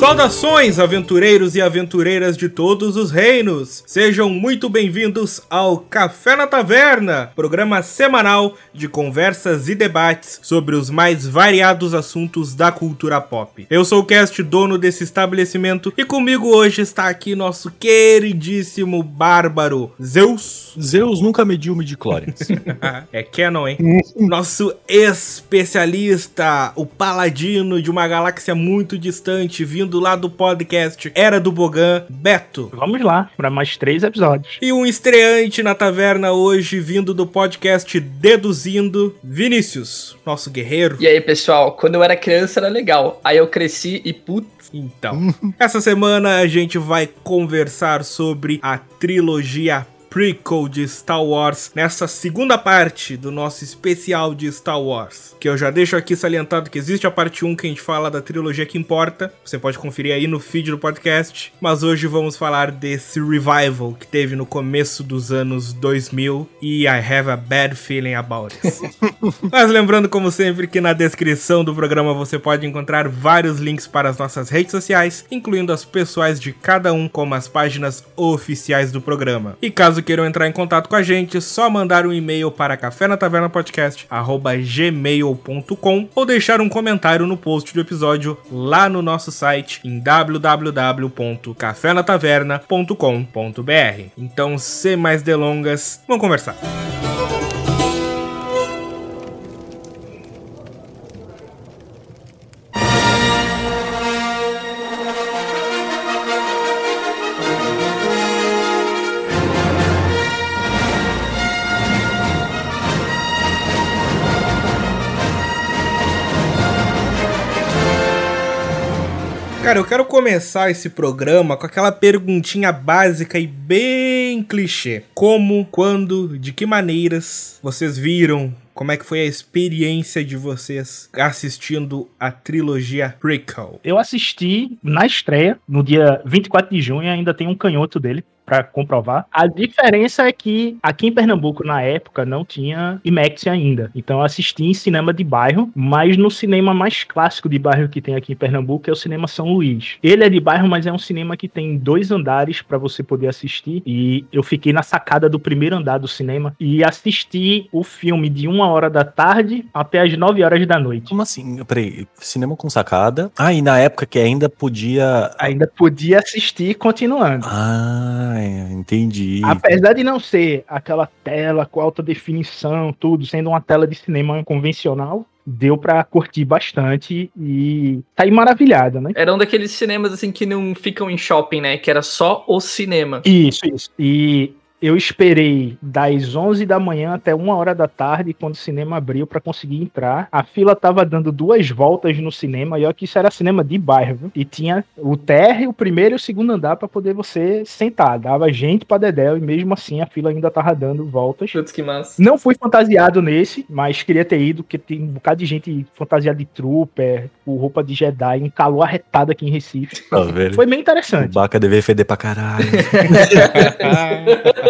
Saudações, aventureiros e aventureiras de todos os reinos! Sejam muito bem-vindos ao Café na Taverna, programa semanal de conversas e debates sobre os mais variados assuntos da cultura pop. Eu sou o Cast, dono desse estabelecimento, e comigo hoje está aqui nosso queridíssimo bárbaro Zeus. Zeus nunca mediu midi-chlorians. é canon, hein? Nosso especialista, o paladino de uma galáxia muito distante, vindo lá do podcast Era do Bogan, Beto. Vamos lá, para mais três episódios. E um estreante na taverna hoje, vindo do podcast Deduzindo, Vinícius, nosso guerreiro. E aí, pessoal, quando eu era criança era legal. Aí eu cresci e putz. Então, essa semana a gente vai conversar sobre a trilogia prequel de Star Wars nessa segunda parte do nosso especial de Star Wars. Que eu já deixo aqui salientado que existe a parte 1 que a gente fala da trilogia que importa. Você pode conferir aí no feed do podcast. Mas hoje vamos falar desse revival que teve no começo dos anos 2000 e I have a bad feeling about it. mas lembrando, como sempre, que na descrição do programa você pode encontrar vários links para as nossas redes sociais, incluindo as pessoais de cada um, como as páginas oficiais do programa. E caso queiram entrar em contato com a gente, é só mandar um e-mail para cafénatavernapodcast@gmail.com ou deixar um comentário no post do episódio lá no nosso site em www.cafenataverna.com.br. Então, sem mais delongas, vamos conversar. Começar esse programa com aquela perguntinha básica e bem clichê. Como, quando, de que maneiras vocês viram como é que foi a experiência de vocês assistindo a trilogia prequel? Eu assisti na estreia, no dia 24 de junho, ainda tem um canhoto dele para comprovar. A diferença é que aqui em Pernambuco, na época, não tinha IMAX ainda. Então eu assisti em cinema de bairro, mas no cinema mais clássico de bairro que tem aqui em Pernambuco é o Cinema São Luís. Ele é de bairro, mas é um cinema que tem dois andares para você poder assistir. E eu fiquei na sacada do primeiro andar do cinema e assisti o filme de uma hora da tarde até as nove horas da noite. Como assim? Peraí, cinema com sacada. Ah, e na época que ainda podia. Ainda podia assistir continuando. Ah, entendi. Apesar de não ser aquela tela com alta definição, tudo, sendo uma tela de cinema convencional, deu pra curtir bastante e tá aí maravilhada, né? Era um daqueles cinemas assim que não ficam em shopping, né? Que era só o cinema. Isso, isso. E eu esperei das 11 da manhã até 1 hora da tarde, quando o cinema abriu, para conseguir entrar. A fila tava dando duas voltas no cinema, e olha que isso era cinema de bairro, viu? E tinha o térreo, o primeiro e o segundo andar para poder você sentar. Dava gente pra dedéu, e mesmo assim a fila ainda tava dando voltas. Putz, que massa. Não fui fantasiado nesse, mas queria ter ido, porque tem um bocado de gente fantasiada de trooper, com roupa de Jedi, um calor arretado aqui em Recife. Tá? Foi bem interessante. O Baca deve feder pra caralho.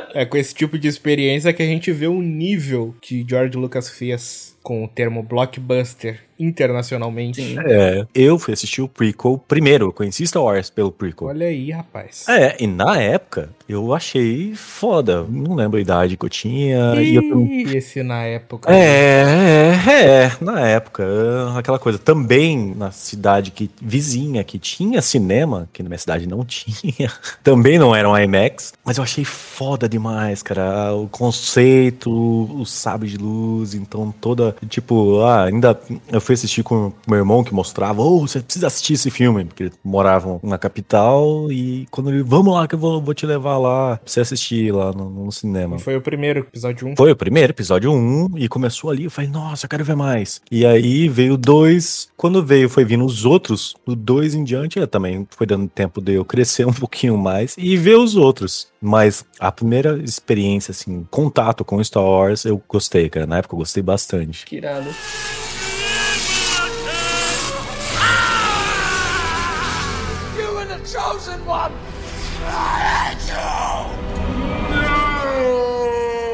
é com esse tipo de experiência que a gente vê o nível que George Lucas fez com o termo blockbuster internacionalmente. Sim. É, eu fui assistir o prequel primeiro, eu conheci Star Wars pelo prequel. Olha aí, rapaz. É, e na época eu achei foda. Não lembro a idade que eu tinha. e eu também- Ih, esse na época. É, é, é, na época, aquela coisa. Também na cidade que vizinha que tinha cinema, que na minha cidade não tinha, também não era um IMAX, mas eu achei foda demais, cara. O conceito, o sabre de luz, então toda, tipo, ah, ainda eu fui assistir com meu irmão que mostrava, oh, você precisa assistir esse filme, porque eles moravam na capital e quando ele, vamos lá que eu vou, vou te levar lá pra você assistir lá no, no cinema. Foi o primeiro episódio 1. Foi o primeiro, episódio 1, e começou ali, eu falei, nossa, eu quero ver mais. E aí veio o 2, quando veio, foi vindo os outros, do 2 em diante, eu também foi dando tempo de eu crescer um pouquinho mais e ver os outros. Mas a primeira experiência, assim, contato com Star Wars, eu gostei, cara. Na época eu gostei bastante. Que irado.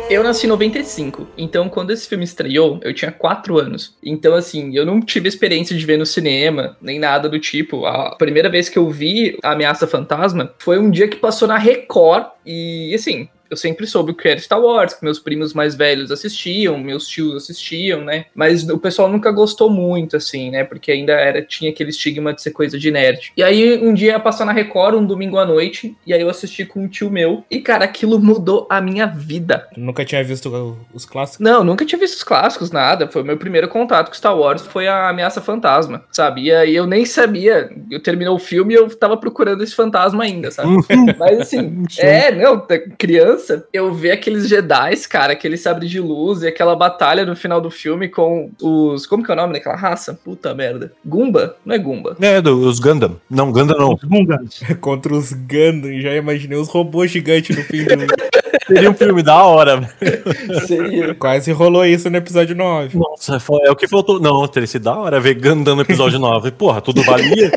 Eu nasci em 95, então quando esse filme estreou, eu tinha 4 anos. Então, assim, eu não tive experiência de ver no cinema, nem nada do tipo. A primeira vez que eu vi a Ameaça Fantasma foi um dia que passou na Record e, assim, eu sempre soube o que era Star Wars, que meus primos mais velhos assistiam, meus tios assistiam, né? Mas o pessoal nunca gostou muito, assim, né? Porque ainda era tinha aquele estigma de ser coisa de nerd. E aí um dia passou na Record, um domingo à noite, e aí eu assisti com um tio meu. E, cara, aquilo mudou a minha vida. Nunca tinha visto os clássicos. Não, nunca tinha visto os clássicos, nada. Foi o meu primeiro contato com Star Wars, foi a Ameaça Fantasma, sabe? E aí eu nem sabia. Eu terminou o filme e eu tava procurando esse fantasma ainda, sabe? Mas assim, é, não, criança eu ver aqueles Jedi, cara, aquele sabre de luz e aquela batalha no final do filme com os. Como que é o nome daquela raça? Puta merda. Gumba? Não é Gumba. É, do, os Gundam. Não, Gundam não. Os Gungans. Contra os Gundam, já imaginei os robôs gigantes no fim do. Seria um filme da hora, velho. Seria. Quase rolou isso no episódio 9. Nossa, foi- é o que faltou. Não, teria sido da hora ver Gundam no episódio 9. Porra, tudo valia.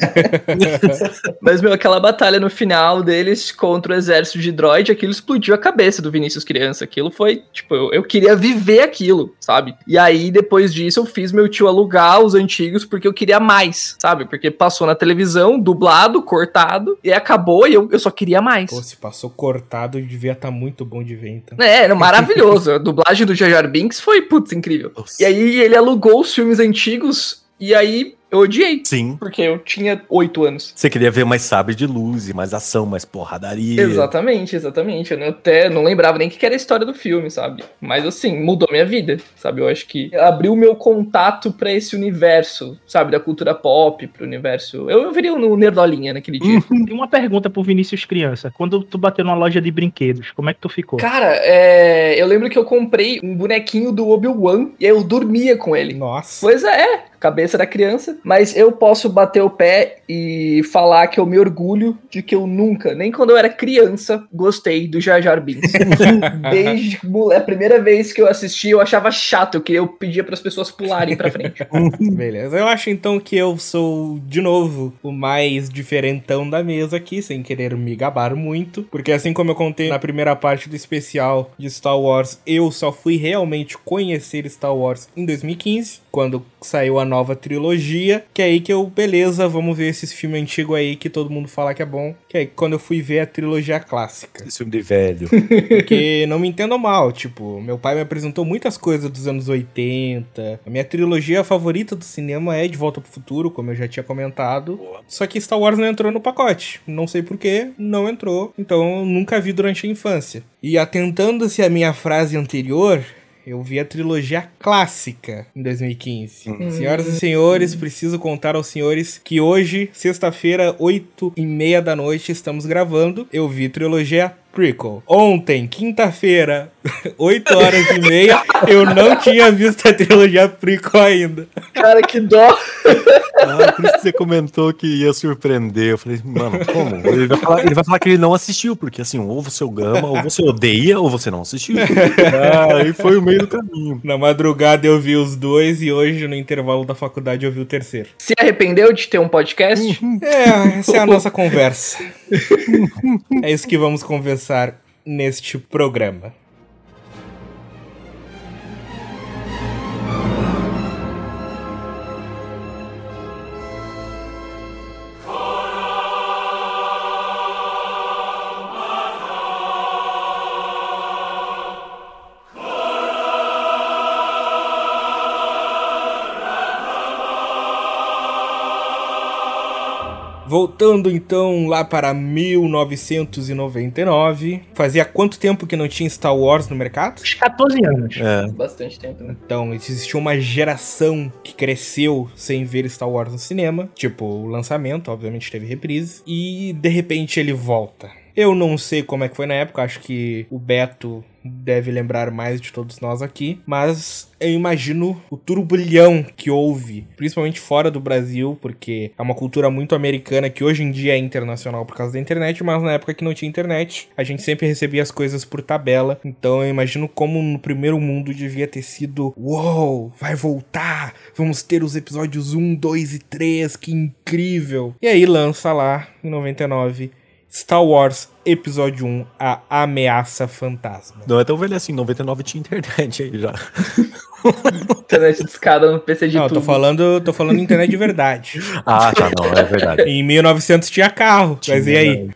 Mas, meu, aquela batalha no final deles contra o exército de droid, aquilo explodiu a cabeça do Vinícius criança. Aquilo foi, tipo, eu, eu queria viver aquilo, sabe? E aí, depois disso, eu fiz meu tio alugar os antigos porque eu queria mais, sabe? Porque passou na televisão, dublado, cortado, e acabou e eu, eu só queria mais. Pô, se passou cortado, devia estar muito bom de ver, então. É, era maravilhoso. A dublagem do Jar Jar Binks foi, putz, incrível. Nossa. E aí ele alugou os filmes antigos e aí eu odiei. Sim. Porque eu tinha oito anos. Você queria ver mais sabre de luz e mais ação, mais porradaria. Exatamente, exatamente. Eu não- até não lembrava nem o que era a história do filme, sabe? Mas assim, mudou minha vida, sabe? Eu acho que abriu meu contato pra esse universo, sabe? Da cultura pop, pro universo. Eu, eu viria no Nerdolinha naquele dia. Tem uma pergunta pro Vinícius criança. Quando tu bateu numa loja de brinquedos, como é que tu ficou? Cara, é, eu lembro que eu comprei um bonequinho do Obi-Wan e aí eu dormia com ele. Nossa. Pois é, cabeça da criança. Mas eu posso bater o pé e falar que eu me orgulho de que eu nunca, nem quando eu era criança, gostei do Jar Jar Binks. Desde a primeira vez que eu assisti, eu achava chato. Eu, queria, eu pedia para as pessoas pularem pra frente. Beleza. Eu acho então que eu sou, de novo, o mais diferentão da mesa aqui, sem querer me gabar muito. Porque assim como eu contei na primeira parte do especial de Star Wars, eu só fui realmente conhecer Star Wars em 2015, quando saiu a nova trilogia. Que é aí que eu, beleza, vamos ver esses filmes antigos aí que todo mundo fala que é bom. Que é aí quando eu fui ver a trilogia clássica. Esse filme de velho. Porque não me entendam mal, tipo, meu pai me apresentou muitas coisas dos anos 80. A minha trilogia favorita do cinema é De Volta pro Futuro, como eu já tinha comentado. Boa. Só que Star Wars não entrou no pacote. Não sei porquê, não entrou. Então eu nunca vi durante a infância. E atentando-se à minha frase anterior. Eu vi a trilogia clássica em 2015. Senhoras e senhores, preciso contar aos senhores que hoje, sexta-feira, 8 e meia da noite, estamos gravando. Eu vi trilogia prequel. Ontem, quinta-feira, 8 horas e meia, eu não tinha visto a trilogia prequel ainda. Cara, que dó. Ah, por isso que você comentou que ia surpreender. Eu falei, mano, como? Ele vai, falar, ele vai falar que ele não assistiu, porque assim, ou você o gama, ou você odeia, ou você não assistiu. Ah, aí foi o meio do caminho. Na madrugada eu vi os dois e hoje, no intervalo da faculdade, eu vi o terceiro. Se arrependeu de ter um podcast? É, essa é a nossa conversa. É isso que vamos conversar neste programa. Voltando então lá para 1999, fazia quanto tempo que não tinha Star Wars no mercado? Uns 14 anos. É. Bastante tempo, né? Então, existiu uma geração que cresceu sem ver Star Wars no cinema. Tipo, o lançamento, obviamente teve reprise. E de repente ele volta. Eu não sei como é que foi na época, acho que o Beto deve lembrar mais de todos nós aqui, mas eu imagino o turbulhão que houve, principalmente fora do Brasil, porque é uma cultura muito americana que hoje em dia é internacional por causa da internet, mas na época que não tinha internet, a gente sempre recebia as coisas por tabela. Então eu imagino como no primeiro mundo devia ter sido: Uou, vai voltar! Vamos ter os episódios 1, 2 e 3, que incrível! E aí lança lá, em 99, Star Wars Episódio 1, A Ameaça Fantasma. Não é tão velho assim, 99 tinha internet aí já. Internet de escada no PC de Não, eu tô tubo. falando, tô falando internet de verdade. Ah, tá, não, é verdade. Em 1900 tinha carro, mas e aí?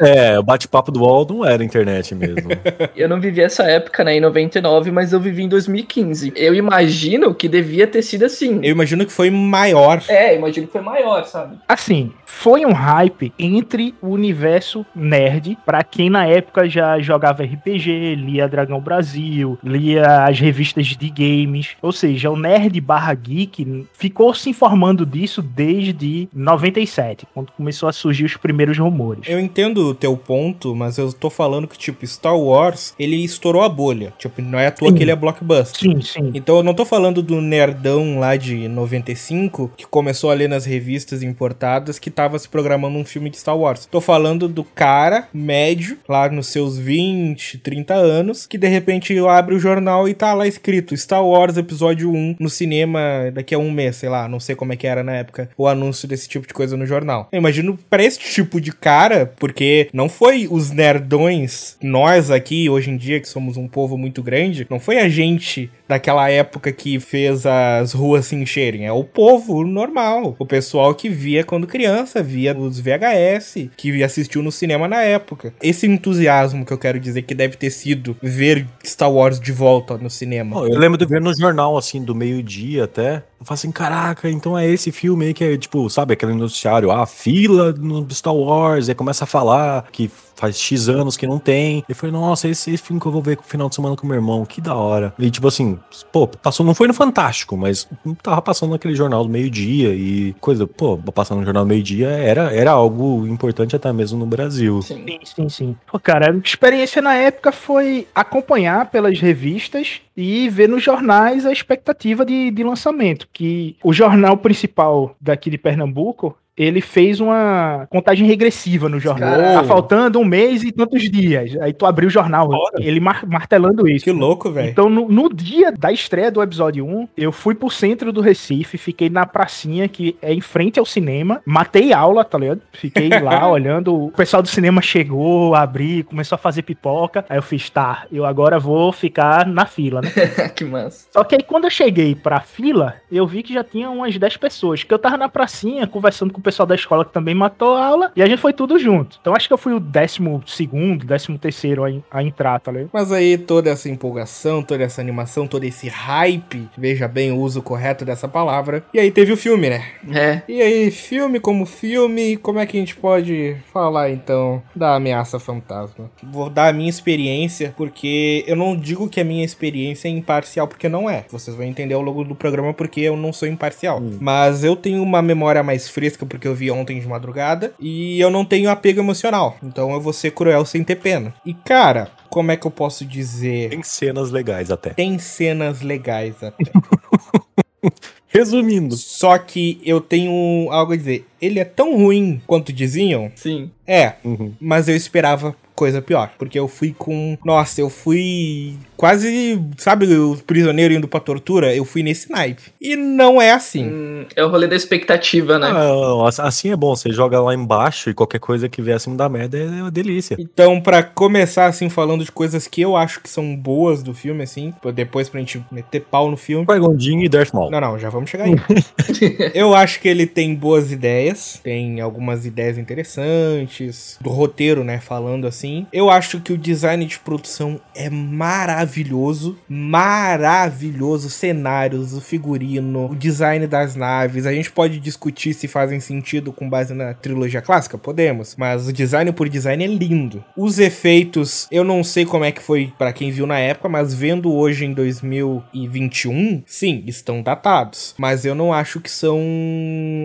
É, o bate-papo do UOL não era internet mesmo. Eu não vivi essa época, né, em 99, mas eu vivi em 2015. Eu imagino que devia ter sido assim. Eu imagino que foi maior. É, imagino que foi maior, sabe? Assim, foi um hype entre o universo nerd, pra quem na época já jogava RPG, lia Dragão Brasil, lia as revistas de games. Ou seja, o nerd barra geek ficou se informando disso desde 97, quando começou a surgir os primeiros rumores. Eu entendo o teu ponto, mas eu tô falando que, tipo, Star Wars, ele estourou a bolha. Tipo, não é à toa Sim. que ele é blockbuster. Sim, sim. Então eu não tô falando do nerdão lá de 95, que começou a ler nas revistas importadas que tava se programando um filme de Star Wars. Tô falando do cara médio, lá nos seus 20, 30 anos, que de repente abre o jornal e tá lá escrito Star Wars Episódio 1 no cinema daqui a um mês, sei lá, não sei como é que era na época o anúncio desse tipo de coisa no jornal. Eu imagino pra esse tipo de cara, porque não foi os nerdões, nós aqui hoje em dia que somos um povo muito grande, não foi a gente daquela época que fez as ruas se encherem. É o povo normal. O pessoal que via quando criança, via os VHS, que assistiu no cinema na época. Esse entusiasmo que eu quero dizer que deve ter sido ver Star Wars de volta no cinema. Pô, eu lembro de ver no jornal, assim, do meio-dia até. Eu falo assim, caraca, então é esse filme aí que é, tipo, sabe, aquele noticiário, ah, fila no Star Wars, aí começa a falar que faz X anos que não tem. E foi, nossa, esse, esse filme que eu vou ver no final de semana com meu irmão, que da hora. E tipo assim, pô, passou, não foi no Fantástico, mas tava passando naquele jornal do meio-dia e coisa, pô, passando no jornal do meio-dia era, era algo importante até mesmo no Brasil. Sim. Sim, sim, sim. Pô, cara, a experiência na época foi acompanhar pelas revistas e ver nos jornais a expectativa de, de lançamento. Que o jornal principal daqui de Pernambuco. Ele fez uma contagem regressiva no jornal. Caralho. Tá faltando um mês e tantos dias. Aí tu abriu o jornal, ele mar- martelando isso. Que louco, velho. Então, no, no dia da estreia do episódio 1, eu fui pro centro do Recife, fiquei na pracinha que é em frente ao cinema, matei aula, tá ligado? Fiquei lá olhando, o pessoal do cinema chegou, abri, começou a fazer pipoca. Aí eu fiz, tá, eu agora vou ficar na fila, né? que massa. Só que aí quando eu cheguei pra fila, eu vi que já tinha umas 10 pessoas, que eu tava na pracinha conversando com o pessoal da escola que também matou a aula, e a gente foi tudo junto. Então acho que eu fui o décimo segundo, décimo terceiro a, a entrar, tá ligado? Mas aí toda essa empolgação, toda essa animação, todo esse hype, veja bem o uso correto dessa palavra. E aí teve o filme, né? É. E aí, filme como filme, como é que a gente pode falar então da ameaça fantasma? Vou dar a minha experiência, porque eu não digo que a minha experiência é imparcial, porque não é. Vocês vão entender ao longo do programa porque eu não sou imparcial. Mas eu tenho uma memória mais fresca porque eu vi ontem de madrugada e eu não tenho apego emocional. Então eu vou ser cruel sem ter pena. E cara, como é que eu posso dizer? Tem cenas legais até. Tem cenas legais até. Resumindo, Só que eu tenho algo a dizer. Ele é tão ruim quanto diziam? Sim. É, uhum. mas eu esperava coisa pior. Porque eu fui com. Nossa, eu fui quase. Sabe o prisioneiro indo pra tortura? Eu fui nesse naipe. E não é assim. Hum, é o rolê da expectativa, né? Ah, assim é bom, você joga lá embaixo e qualquer coisa que vier acima da merda é uma delícia. Então, pra começar, assim, falando de coisas que eu acho que são boas do filme, assim, depois pra gente meter pau no filme. Qui-Gon e Darth Maul. Não, não, já vamos chegar aí. eu acho que ele tem boas ideias, tem algumas ideias interessantes, do roteiro, né, falando assim. Eu acho que o design de produção é maravilhoso, maravilhoso, cenários, o figurino, o design das naves. A gente pode discutir se fazem sentido com base na trilogia clássica, podemos, mas o design por design é lindo. Os efeitos, eu não sei como é que foi pra quem viu na época, mas vendo hoje em 2021, sim, estão datados, mas eu não acho que são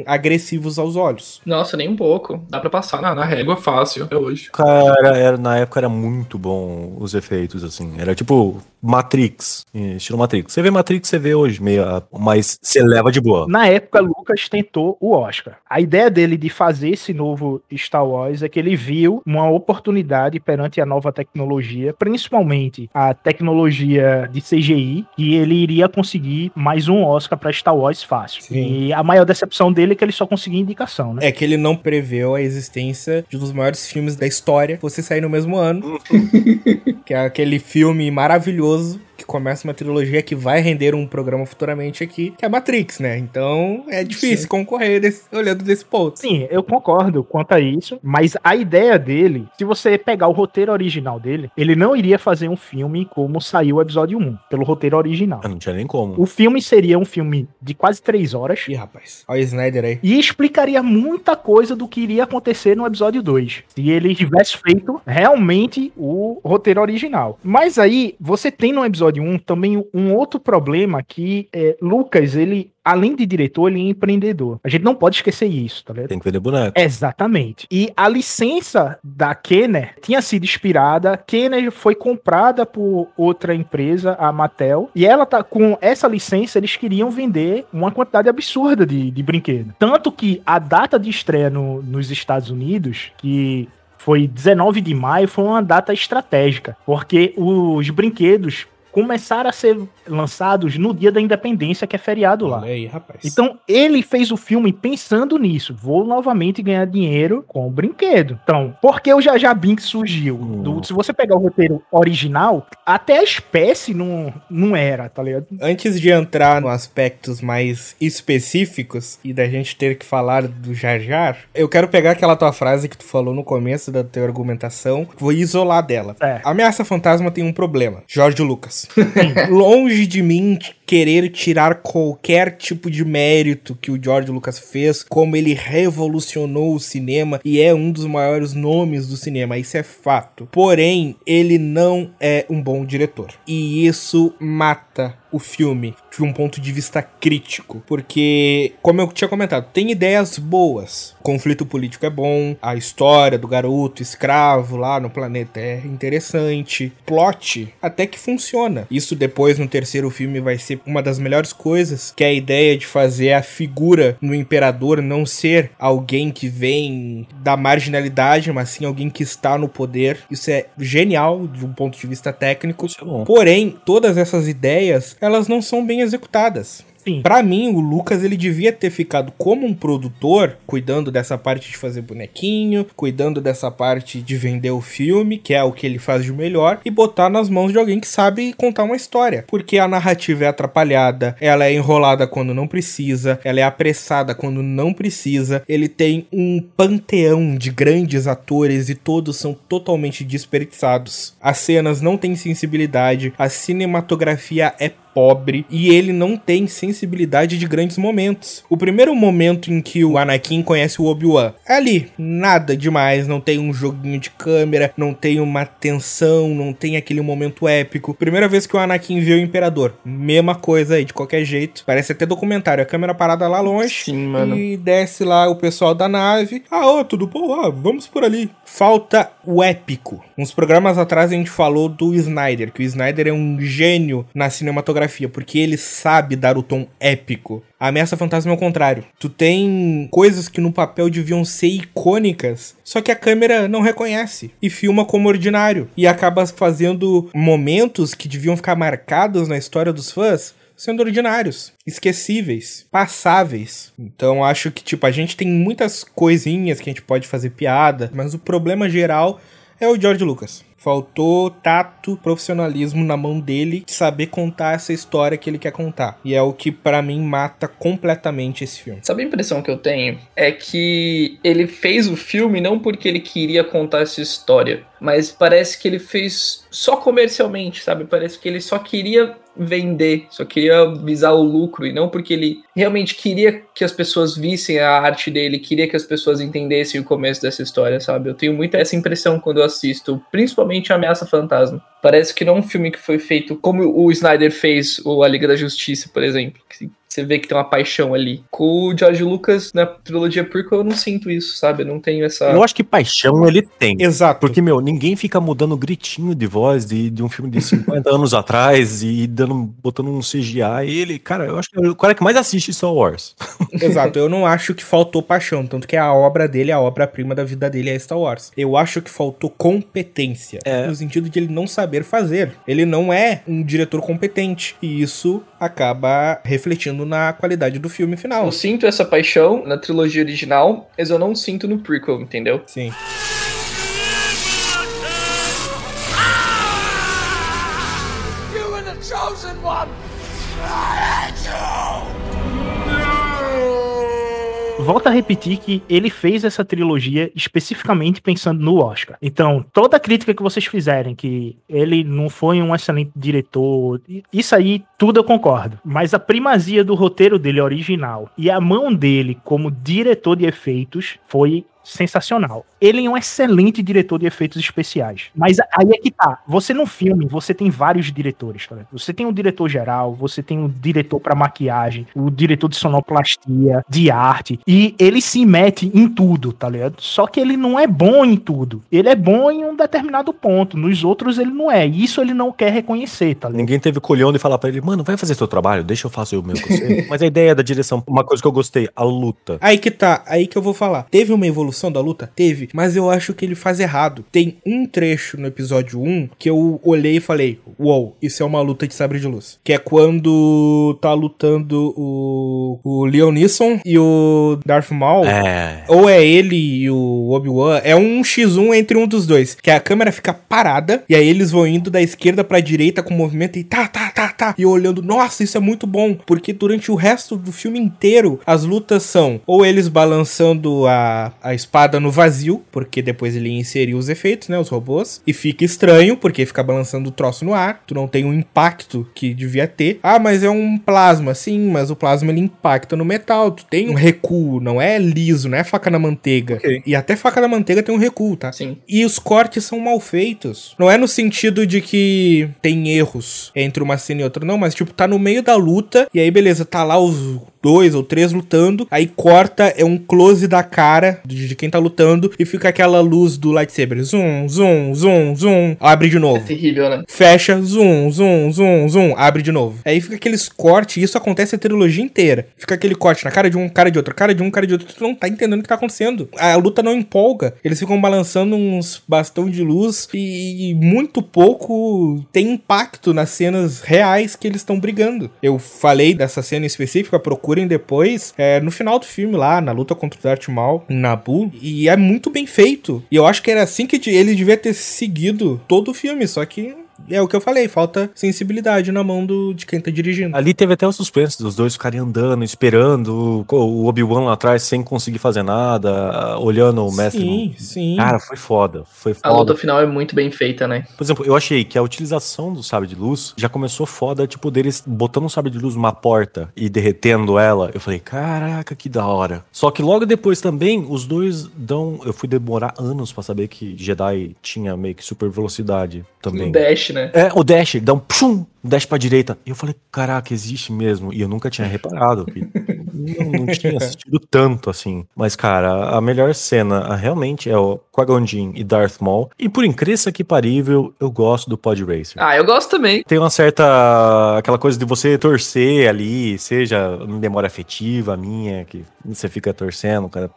agressivos aos olhos. Nossa, nem um pouco. Dá pra passar na, na régua fácil até hoje. Cara, era, na época era muito bom os efeitos, assim. Era tipo tipo Matrix, estilo Matrix. Você vê Matrix, você vê hoje, meio, mas você leva de boa. Na época, Lucas tentou o Oscar. A ideia dele de fazer esse novo Star Wars é que ele viu uma oportunidade perante a nova tecnologia, principalmente a tecnologia de CGI, e ele iria conseguir mais um Oscar para Star Wars fácil. Sim. E a maior decepção dele é que ele só conseguia indicação, né? É que ele não preveu a existência de um dos maiores filmes da história, você sair no mesmo ano, que é aquele filme maravilhoso que começa uma trilogia que vai render um programa futuramente aqui, que é Matrix, né? Então é difícil Sim. concorrer desse, olhando desse ponto. Sim, eu concordo quanto a isso, mas a ideia dele, se você pegar o roteiro original dele, ele não iria fazer um filme como saiu o episódio 1, pelo roteiro original. Eu não tinha nem como. O filme seria um filme de quase três horas. Ih, rapaz. Olha o Snyder aí. E explicaria muita coisa do que iria acontecer no episódio 2. Se ele tivesse feito realmente o roteiro original. Mas aí, você tem no episódio 1 também um outro problema que é, Lucas, ele além de diretor, ele é empreendedor. A gente não pode esquecer isso, tá vendo? Tem que vender boneco. Exatamente. E a licença da Kenner tinha sido inspirada. Kenner foi comprada por outra empresa, a Mattel, e ela tá com essa licença, eles queriam vender uma quantidade absurda de, de brinquedo. Tanto que a data de estreia no, nos Estados Unidos, que foi 19 de maio, foi uma data estratégica, porque os brinquedos começaram a ser lançados no dia da independência, que é feriado lá. Aí, rapaz. Então, ele fez o filme pensando nisso. Vou novamente ganhar dinheiro com o brinquedo. Então, por que o Jaja Binks surgiu? Hum. Do, se você pegar o roteiro original, até a espécie não, não era, tá ligado? Antes de entrar nos aspectos mais específicos e da gente ter que falar do Jar Jar, eu quero pegar aquela tua frase que tu falou no começo da tua argumentação, vou isolar dela. É. Ameaça Fantasma tem um problema. Jorge Lucas. Longe de mim querer tirar qualquer tipo de mérito que o George Lucas fez, como ele revolucionou o cinema e é um dos maiores nomes do cinema, isso é fato. Porém, ele não é um bom diretor. E isso mata o filme de um ponto de vista crítico, porque, como eu tinha comentado, tem ideias boas. O conflito político é bom, a história do garoto escravo lá no planeta é interessante, plot até que funciona. Isso depois no terceiro filme vai ser uma das melhores coisas, que é a ideia de fazer a figura no imperador não ser alguém que vem da marginalidade, mas sim alguém que está no poder. Isso é genial de um ponto de vista técnico. É Porém, todas essas ideias elas não são bem executadas. Para mim, o Lucas ele devia ter ficado como um produtor, cuidando dessa parte de fazer bonequinho, cuidando dessa parte de vender o filme, que é o que ele faz de melhor, e botar nas mãos de alguém que sabe contar uma história. Porque a narrativa é atrapalhada, ela é enrolada quando não precisa, ela é apressada quando não precisa. Ele tem um panteão de grandes atores e todos são totalmente desperdiçados. As cenas não têm sensibilidade, a cinematografia é pobre e ele não tem sensibilidade de grandes momentos. O primeiro momento em que o Anakin conhece o Obi-Wan é ali, nada demais, não tem um joguinho de câmera, não tem uma tensão, não tem aquele momento épico. Primeira vez que o Anakin vê o Imperador, mesma coisa aí, de qualquer jeito. Parece até documentário, a câmera parada lá longe Sim, mano. e desce lá o pessoal da nave. Ah, ó, tudo bom? Ah, vamos por ali. Falta o épico. Uns programas atrás a gente falou do Snyder, que o Snyder é um gênio na cinematografia porque ele sabe dar o tom épico. A Ameaça Fantasma é o contrário. Tu tem coisas que no papel deviam ser icônicas, só que a câmera não reconhece e filma como ordinário. E acaba fazendo momentos que deviam ficar marcados na história dos fãs sendo ordinários, esquecíveis, passáveis. Então acho que tipo a gente tem muitas coisinhas que a gente pode fazer piada, mas o problema geral é o George Lucas. Faltou tato, profissionalismo na mão dele de saber contar essa história que ele quer contar. E é o que para mim mata completamente esse filme. Sabe a impressão que eu tenho? É que ele fez o filme não porque ele queria contar essa história, mas parece que ele fez só comercialmente, sabe? Parece que ele só queria vender, só queria visar o lucro e não porque ele realmente queria que as pessoas vissem a arte dele, queria que as pessoas entendessem o começo dessa história, sabe? Eu tenho muito essa impressão quando eu assisto, principalmente a Ameaça Fantasma. Parece que não é um filme que foi feito como o Snyder fez, ou A Liga da Justiça, por exemplo. Que Você vê que tem uma paixão ali. Com o George Lucas, na trilogia prequel, eu não sinto isso, sabe? Eu não tenho essa... Eu acho que paixão ele tem. Exato. Porque, meu, ninguém fica mudando gritinho de voz de, de um filme de 50 anos atrás e dando, botando um CGI. E ele, cara, eu acho que é o cara que mais assiste Star Wars. Exato, eu não acho que faltou paixão, tanto que a obra dele, a obra-prima da vida dele é Star Wars. Eu acho que faltou competência, É. no sentido de ele não saber fazer. Ele não é um diretor competente, e isso acaba refletindo na qualidade do filme final. Eu sinto essa paixão na trilogia original, mas eu não sinto no prequel, entendeu? Sim. Volta a repetir que ele fez essa trilogia especificamente pensando no Oscar. Então, toda crítica que vocês fizerem, que ele não foi um excelente diretor, isso aí tudo eu concordo. Mas a primazia do roteiro dele original e a mão dele como diretor de efeitos foi sensacional. Ele é um excelente diretor de efeitos especiais. Mas aí é que tá. Você no filme, você tem vários diretores, tá ligado? Você tem um diretor geral, você tem um diretor pra maquiagem, o diretor de sonoplastia, de arte, e ele se mete em tudo, tá ligado? Só que ele não é bom em tudo. Ele é bom em um determinado ponto. Nos outros ele não é. E Isso ele não quer reconhecer, tá ligado? Ninguém teve colhão de falar pra ele, mano, vai fazer seu trabalho, deixa eu fazer o meu. Mas a ideia da direção, uma coisa que eu gostei, a luta. Aí que tá, aí que eu vou falar. Teve uma evolução da luta? Teve, mas eu acho que ele faz errado. Tem um trecho no episódio 1 que eu olhei e falei: Uou, isso é uma luta de sabre de luz. Que é quando tá lutando o, o Leon e o Darth Maul. É. Ou é ele e o Obi-Wan. É um X1 entre um dos dois. Que a câmera fica parada. E aí eles vão indo da esquerda pra direita com movimento e tá, tá, tá, tá. E eu olhando, nossa, isso é muito bom. Porque durante o resto do filme inteiro, as lutas são ou eles balançando a, a espada no vazio. Porque depois ele inseriu os efeitos, né? Os robôs. E fica estranho, porque fica balançando o troço no ar. Tu não tem o impacto que devia ter. Ah, mas é um plasma. Sim, mas o plasma ele impacta no metal. Tu tem um recuo, não é liso, não é faca na manteiga. Ok. E até faca na manteiga tem um recuo, tá? Sim. E os cortes são mal feitos. Não é no sentido de que tem erros entre uma cena e outra, não, mas tipo, tá no meio da luta, e aí beleza, tá lá os dois ou três lutando, aí corta, é um close da cara de, quem tá lutando, e fica aquela luz do lightsaber. Zoom, zoom, zoom, zoom. Abre de É novo. terrível, né? Fecha, zoom, zoom, zoom, zoom, abre de novo. Aí fica aqueles cortes, e isso acontece a trilogia inteira. Fica aquele corte na cara de um, cara de outro, cara de um, cara de outro. Tu não tá entendendo o que tá acontecendo. A luta não empolga. Eles ficam balançando uns bastão de luz e muito pouco tem impacto nas cenas reais que eles estão brigando. Eu falei dessa cena específica, depois, é, no final do filme lá, na luta contra o Darth Maul, em Nabu, e é muito bem feito. E eu acho que era assim que ele devia ter seguido todo o filme, só que é o que eu falei, falta sensibilidade na mão do, de quem tá dirigindo. Ali teve até o suspense dos dois ficarem andando, esperando o Obi-Wan lá atrás sem conseguir fazer nada, olhando o mestre. Sim, sim. Cara, foi foda. Foi A foda. luta final é muito bem feita, né? Por exemplo, eu achei que a utilização do sabre de luz já começou foda, tipo, deles botando um sabre de luz numa porta e derretendo ela. Eu falei, caraca, que da hora. Só que logo depois também, os dois dão. Eu fui demorar anos pra saber que Jedi tinha meio que super velocidade também. O Dash, né? É, o dash, dá um pum, dash pra direita. E eu falei, caraca, existe mesmo. E eu nunca tinha reparado. não, não tinha assistido tanto assim. Mas, cara, a melhor cena realmente é o Qui-Gon Jinn e Darth Maul. E por incrível que parível, eu gosto do Pod Racer. Ah, eu gosto também. Tem uma certa. aquela coisa de você torcer ali, seja em memória afetiva minha, que você fica torcendo cara,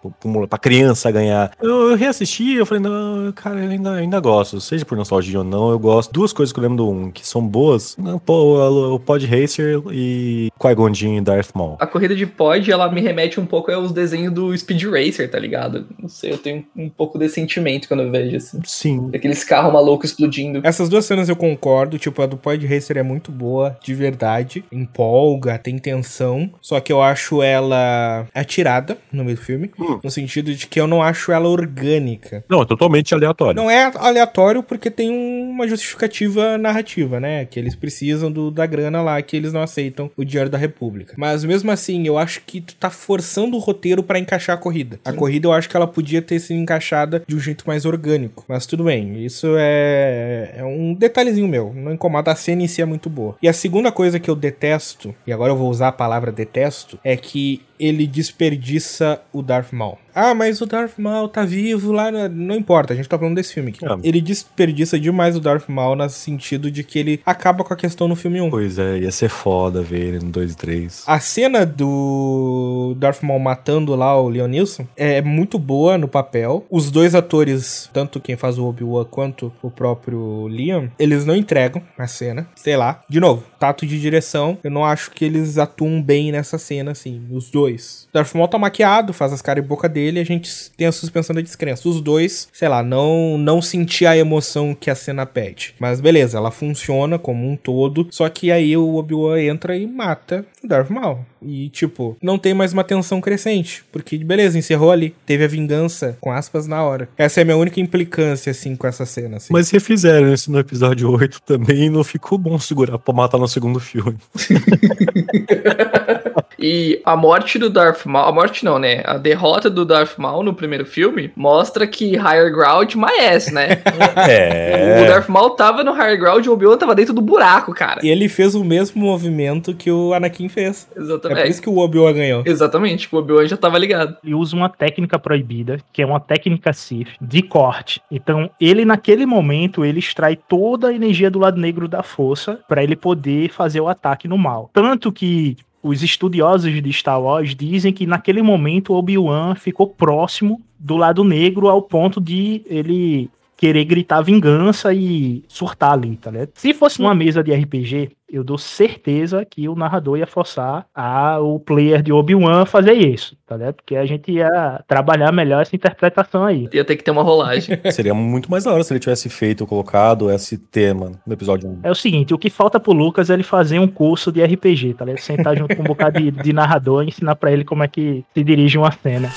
pra criança ganhar. Eu, eu reassisti eu falei, não, cara, eu ainda, ainda gosto. Seja por nostalgia ou não, eu gosto. Duas coisas que eu lembro do um, que são boas, não, o, o Pod Racer e Qui-Gon Jinn e Darth Maul. A corrida de pod, ela me remete um pouco aos desenhos do Speed Racer, tá ligado? Não sei, eu tenho um pouco desse sentimento quando eu vejo, assim. Sim. Aqueles carros malucos explodindo. Essas duas cenas eu concordo, tipo, a do Pod Racer é muito boa, de verdade, empolga, tem tensão, só que eu acho ela atirada no meio do filme, Hum. no sentido de que eu não acho ela orgânica. Não, é totalmente aleatório. Não é aleatório porque tem uma justificativa narrativa, né? Que eles precisam precisam do, da grana lá, que eles não aceitam o dinheiro da República. Mas mesmo assim, eu acho que tu tá forçando o roteiro para encaixar a corrida. A corrida eu acho que ela podia ter sido encaixada de um jeito mais orgânico. Mas tudo bem, isso é, é um detalhezinho meu. Não incomoda, a cena em si é muito boa. E a segunda coisa que eu detesto, e agora eu vou usar a palavra detesto, é que ele desperdiça o Darth Maul. Ah, mas o Darth Maul tá vivo lá, não importa, a gente tá falando desse filme aqui. Ah. Ele desperdiça demais o Darth Maul no sentido de que ele acaba com a questão no filme 1. Pois é, ia ser foda ver ele no 2 e 3. A cena do Darth Maul matando lá o Leon Nilsson é muito boa no papel. Os dois atores, tanto quem faz o Obi-Wan quanto o próprio Liam, eles não entregam a cena. Sei lá. De novo, tato de direção. Eu não acho que eles atuam bem nessa cena, assim. Os dois. Darth Maul tá maquiado, faz as caras e boca dele e a gente tem a suspensão da descrença. Os dois, sei lá, não, não sentir a emoção que a cena pede. Mas beleza, ela funciona como um todo. Só que aí o Obi-Wan entra e mata o Darth Maul. E, tipo, não tem mais uma tensão crescente. Porque, beleza, encerrou ali. Teve a vingança, com aspas, na hora. Essa é a minha única implicância, assim, com essa cena. Assim. Mas refizeram isso no episódio 8 também e não ficou bom segurar pra matar no segundo filme. E a morte do Darth Maul, a morte não, né? A derrota do Darth Maul no primeiro filme mostra que Higher Ground maes, né? É. O Darth Maul tava no Higher Ground e o Obi-Wan tava dentro do buraco, cara. E ele fez o mesmo movimento que o Anakin fez. É Exatamente. por isso que o Obi-Wan ganhou. Exatamente, o Obi-Wan já tava ligado. Ele usa uma técnica proibida, que é uma técnica Sith, de corte. Então, ele naquele momento, ele extrai toda a energia do lado negro da força para ele poder fazer o ataque no mal. Tanto que os estudiosos de Star Wars dizem que naquele momento Obi-Wan ficou próximo do lado negro ao ponto de ele querer gritar vingança e surtar ali, tá ligado? Se fosse uma mesa de RPG, eu dou certeza que o narrador ia forçar a, o player de Obi-Wan a fazer isso, tá ligado? Porque a gente ia trabalhar melhor essa interpretação aí. Ia ter que ter uma rolagem. Seria muito mais da hora se ele tivesse feito, colocado esse tema no episódio 1. É o seguinte, o que falta pro Lucas é ele fazer um curso de RPG, tá ligado? Sentar junto com um bocado de, de narrador e ensinar pra ele como é que se dirige uma cena.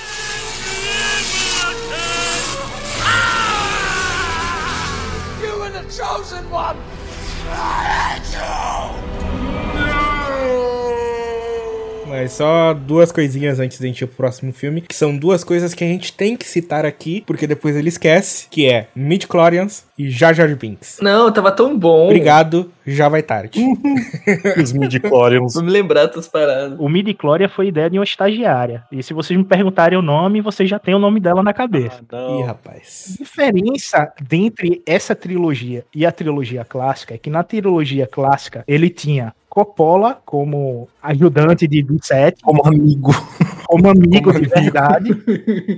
Mas só duas coisinhas antes da gente ir pro próximo filme, que são duas coisas que a gente tem que citar aqui, porque depois ele esquece, que é Mid-Chlorians e Jar Jar Binks. Não, tava tão bom. Obrigado, já vai tarde. Os midi-chlorians. Vou me lembrar das paradas. O midi-chlória foi ideia de uma estagiária. E se vocês me perguntarem o nome, vocês já têm o nome dela na cabeça. Ih, rapaz. A diferença dentre essa trilogia e a trilogia clássica é que na trilogia clássica ele tinha Coppola como ajudante de 27, Como amigo. Como amigo de verdade,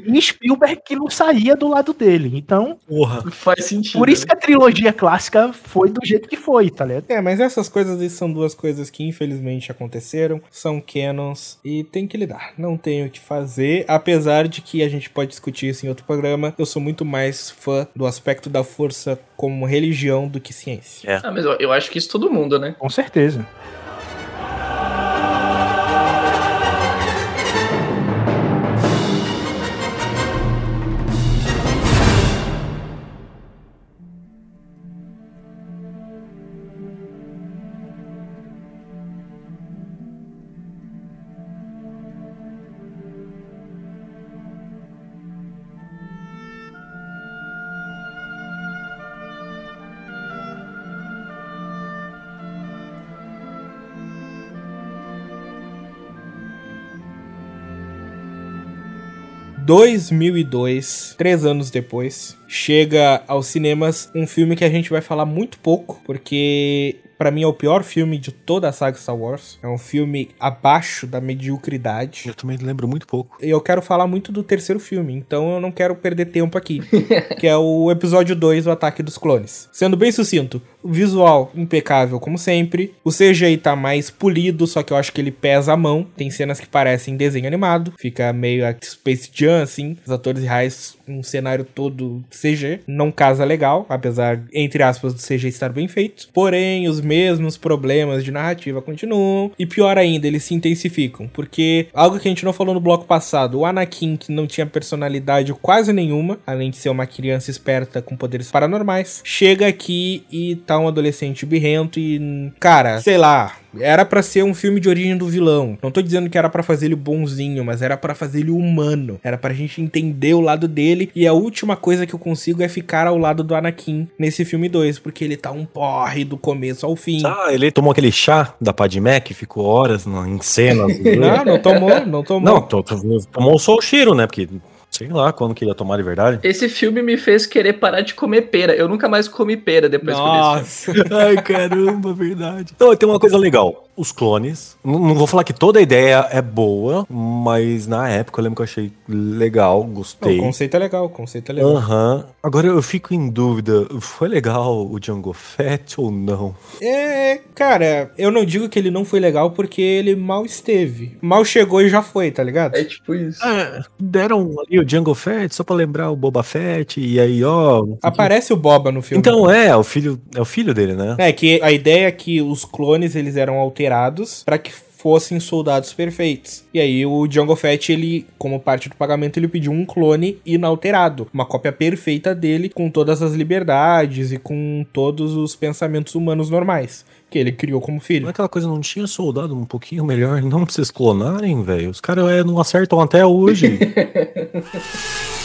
e Spielberg que não saía do lado dele. Então, Porra. Faz sentido. por isso que a trilogia clássica foi do jeito que foi, tá ligado? É, mas essas coisas aí são duas coisas que infelizmente aconteceram, são canons e tem que lidar. Não tenho o que fazer, apesar de que a gente pode discutir isso em outro programa. Eu sou muito mais fã do aspecto da força como religião do que ciência. Ah, mas eu, eu acho que isso todo mundo, né? Com certeza. 2002, três anos depois, chega aos cinemas um filme que a gente vai falar muito pouco, porque pra mim é o pior filme de toda a saga Star Wars. É um filme abaixo da mediocridade. Eu também lembro muito pouco. E eu quero falar muito do terceiro filme, então eu não quero perder tempo aqui. que é o episódio 2, o Ataque dos Clones. Sendo bem sucinto, o visual impecável como sempre. O CGI tá mais polido, só que eu acho que ele pesa a mão. Tem cenas que parecem desenho animado. Fica meio a Space Jam, assim. Os atores reais, um cenário todo CG. Não casa legal, apesar, entre aspas, do CG estar bem feito. Porém, os mesmos problemas de narrativa continuam. E pior ainda, eles se intensificam. Porque algo que a gente não falou no bloco passado, o Anakin, que não tinha personalidade quase nenhuma, além de ser uma criança esperta com poderes paranormais, chega aqui e tá um adolescente birrento e. Cara, sei lá, era para ser um filme de origem do vilão. Não tô dizendo que era para fazer ele bonzinho, mas era para fazer ele humano. Era pra gente entender o lado dele. E a última coisa que eu consigo é ficar ao lado do Anakin nesse filme 2, porque ele tá um porre do começo ao fim. Ah, ele tomou aquele chá da Padmé que ficou horas em cena. Não, não tomou, não tomou. Não, to- to- tomou só o cheiro, né? Porque sei lá quando que ele ia tomar de verdade. Esse filme me fez querer parar de comer pera. Eu nunca mais comi pera depois que eu vi esse filme. Nossa. Ai, caramba, verdade. Então, tem uma coisa legal. Os clones. Não, não vou falar que toda a ideia é boa, mas na época eu lembro que eu achei legal, Não, gostei. o conceito é legal, o conceito é legal. Aham. Agora eu fico em dúvida, foi legal o Django Fett ou não? É, cara, eu não digo que ele não foi legal porque ele mal esteve. Mal chegou e já foi, tá ligado? É tipo isso. É, deram ali o Django Fett só pra lembrar o Boba Fett e aí, ó... Aparece o Boba no filme. Então é, o filho, é o filho dele, né? É que a ideia é que os clones eles eram alterados pra que fossem soldados perfeitos. E aí o Django Fett, ele, como parte do pagamento, ele pediu um clone inalterado, uma cópia perfeita dele com todas as liberdades e com todos os pensamentos humanos normais que ele criou como Não filho. é aquela coisa, não tinha soldado um pouquinho melhor, não pra vocês clonarem, velho? Os caras é, não acertam até hoje.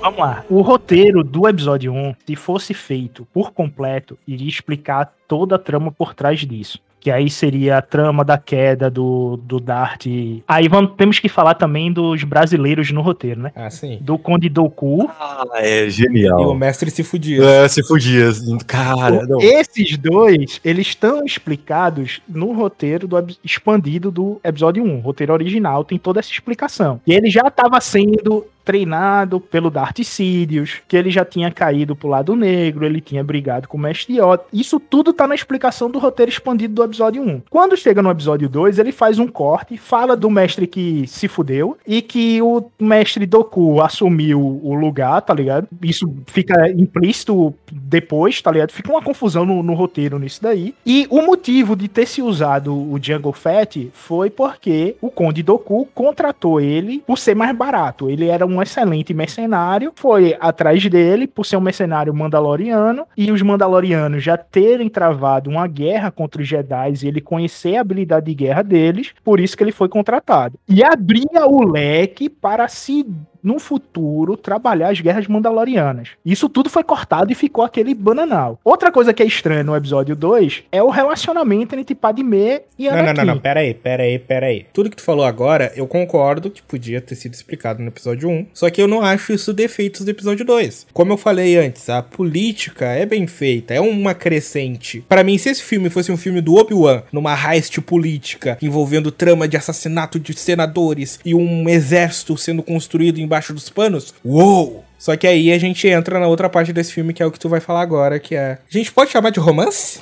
Vamos lá. O roteiro do episódio 1, se fosse feito por completo, iria explicar toda a trama por trás disso. Que aí seria a trama da queda do, do Dart. Aí vamos, temos que falar também dos brasileiros no roteiro, né? Ah, sim. Do Conde Doku. ah, é E o genial. mestre se fudia. É, se fudia. Cara, não. Esses dois, eles estão explicados no roteiro do expandido do episódio 1. O roteiro original tem toda essa explicação. E ele já estava sendo treinado pelo Darth Sidious, que ele já tinha caído pro lado negro, ele tinha brigado com o Mestre Yoda. Isso tudo tá na explicação do roteiro expandido do episódio 1. Quando chega no episódio 2, ele faz um corte, fala do mestre que se fudeu e que o mestre Doku assumiu o lugar, tá ligado? Isso fica implícito depois, tá ligado? Fica uma confusão no, no roteiro nisso daí. E o motivo de ter se usado o Jungle Fett foi porque o Conde Doku contratou ele por ser mais barato. Ele era um excelente mercenário, foi atrás dele por ser um mercenário mandaloriano e os mandalorianos já terem travado uma guerra contra os Jedi e ele conhecer a habilidade de guerra deles, por isso que ele foi contratado. E abria o leque para se no futuro trabalhar as guerras mandalorianas. Isso tudo foi cortado e ficou aquele bananal. Outra coisa que é estranha no episódio 2 é o relacionamento entre Padmé e Não, Anakin. não, não, não, pera aí, pera aí, pera aí. Tudo que tu falou agora, eu concordo que podia ter sido explicado no episódio 1, só que eu não acho isso defeitos do episódio 2. Como eu falei antes, a política é bem feita, é uma crescente. Pra mim, se esse filme fosse um filme do Obi-Wan, numa heist política, envolvendo trama de assassinato de senadores e um exército sendo construído embaixo dos panos, uou! Só que aí a gente entra na outra parte desse filme, que é o que tu vai falar agora, que é... A gente pode chamar de romance?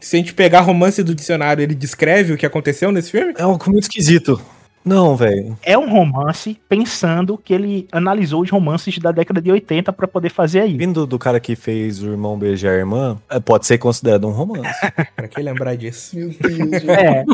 Se a gente pegar romance do dicionário, ele descreve o que aconteceu nesse filme? É algo muito esquisito. Não, velho. É um romance pensando que ele analisou os romances da década de 80 pra poder fazer aí. Vindo do cara que fez o irmão beijar a irmã, é, pode ser considerado um romance. Pra que lembrar disso? Meu Deus, gente. É,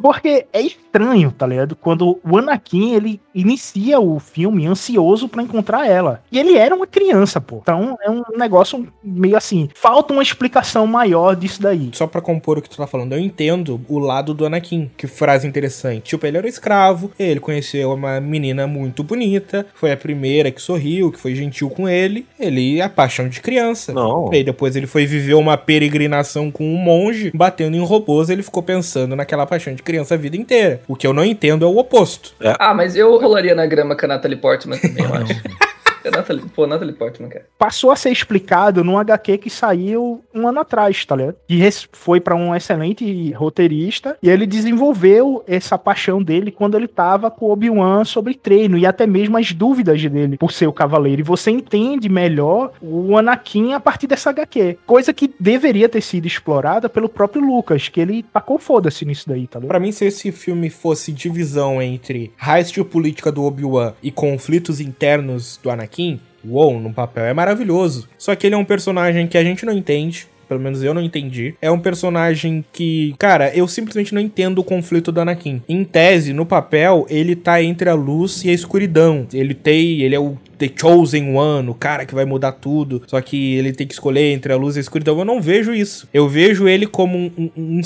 porque é estranho, tá ligado? Quando o Anakin, ele inicia o filme ansioso pra encontrar ela. E ele era uma criança, pô. Então é um negócio meio assim, falta uma explicação maior disso daí. Só pra compor o que tu tá falando, eu entendo o lado do Anakin. Que frase interessante. Tipo, ele era um escravo, ele conheceu uma menina muito bonita, foi a primeira que sorriu, que foi gentil com ele. Ele, a paixão de criança. Não. E aí depois ele foi viver uma peregrinação com um monge, batendo em robôs, ele ficou pensando naquela paixão de criança a vida inteira. O que eu não entendo é o oposto. Ah, mas eu rolaria na grama com a Natalie Portman também, eu acho. É Natalie, pô, Natalie Portman, cara. Passou a ser explicado num HQ que saiu um ano atrás, tá ligado? Que foi para um excelente roteirista e ele desenvolveu essa paixão dele quando ele tava com Obi-Wan sobre treino e até mesmo as dúvidas dele por ser o cavaleiro. E você entende melhor o Anakin a partir dessa HQ. Coisa que deveria ter sido explorada pelo próprio Lucas, que ele tacou foda-se nisso daí, tá ligado? Pra mim, se esse filme fosse divisão entre raiz geopolítica do Obi-Wan e conflitos internos do Anakin, uou, no papel é maravilhoso. Só que ele é um personagem que a gente não entende, pelo menos eu não entendi. É um personagem que, cara, eu simplesmente não entendo o conflito do Anakin. Em tese, no papel, ele tá entre a luz e a escuridão. Ele tem, ele é o The Chosen One, o cara que vai mudar tudo. Só que ele tem que escolher entre a luz e a escuridão. Eu não vejo isso. Eu vejo ele como um, um, um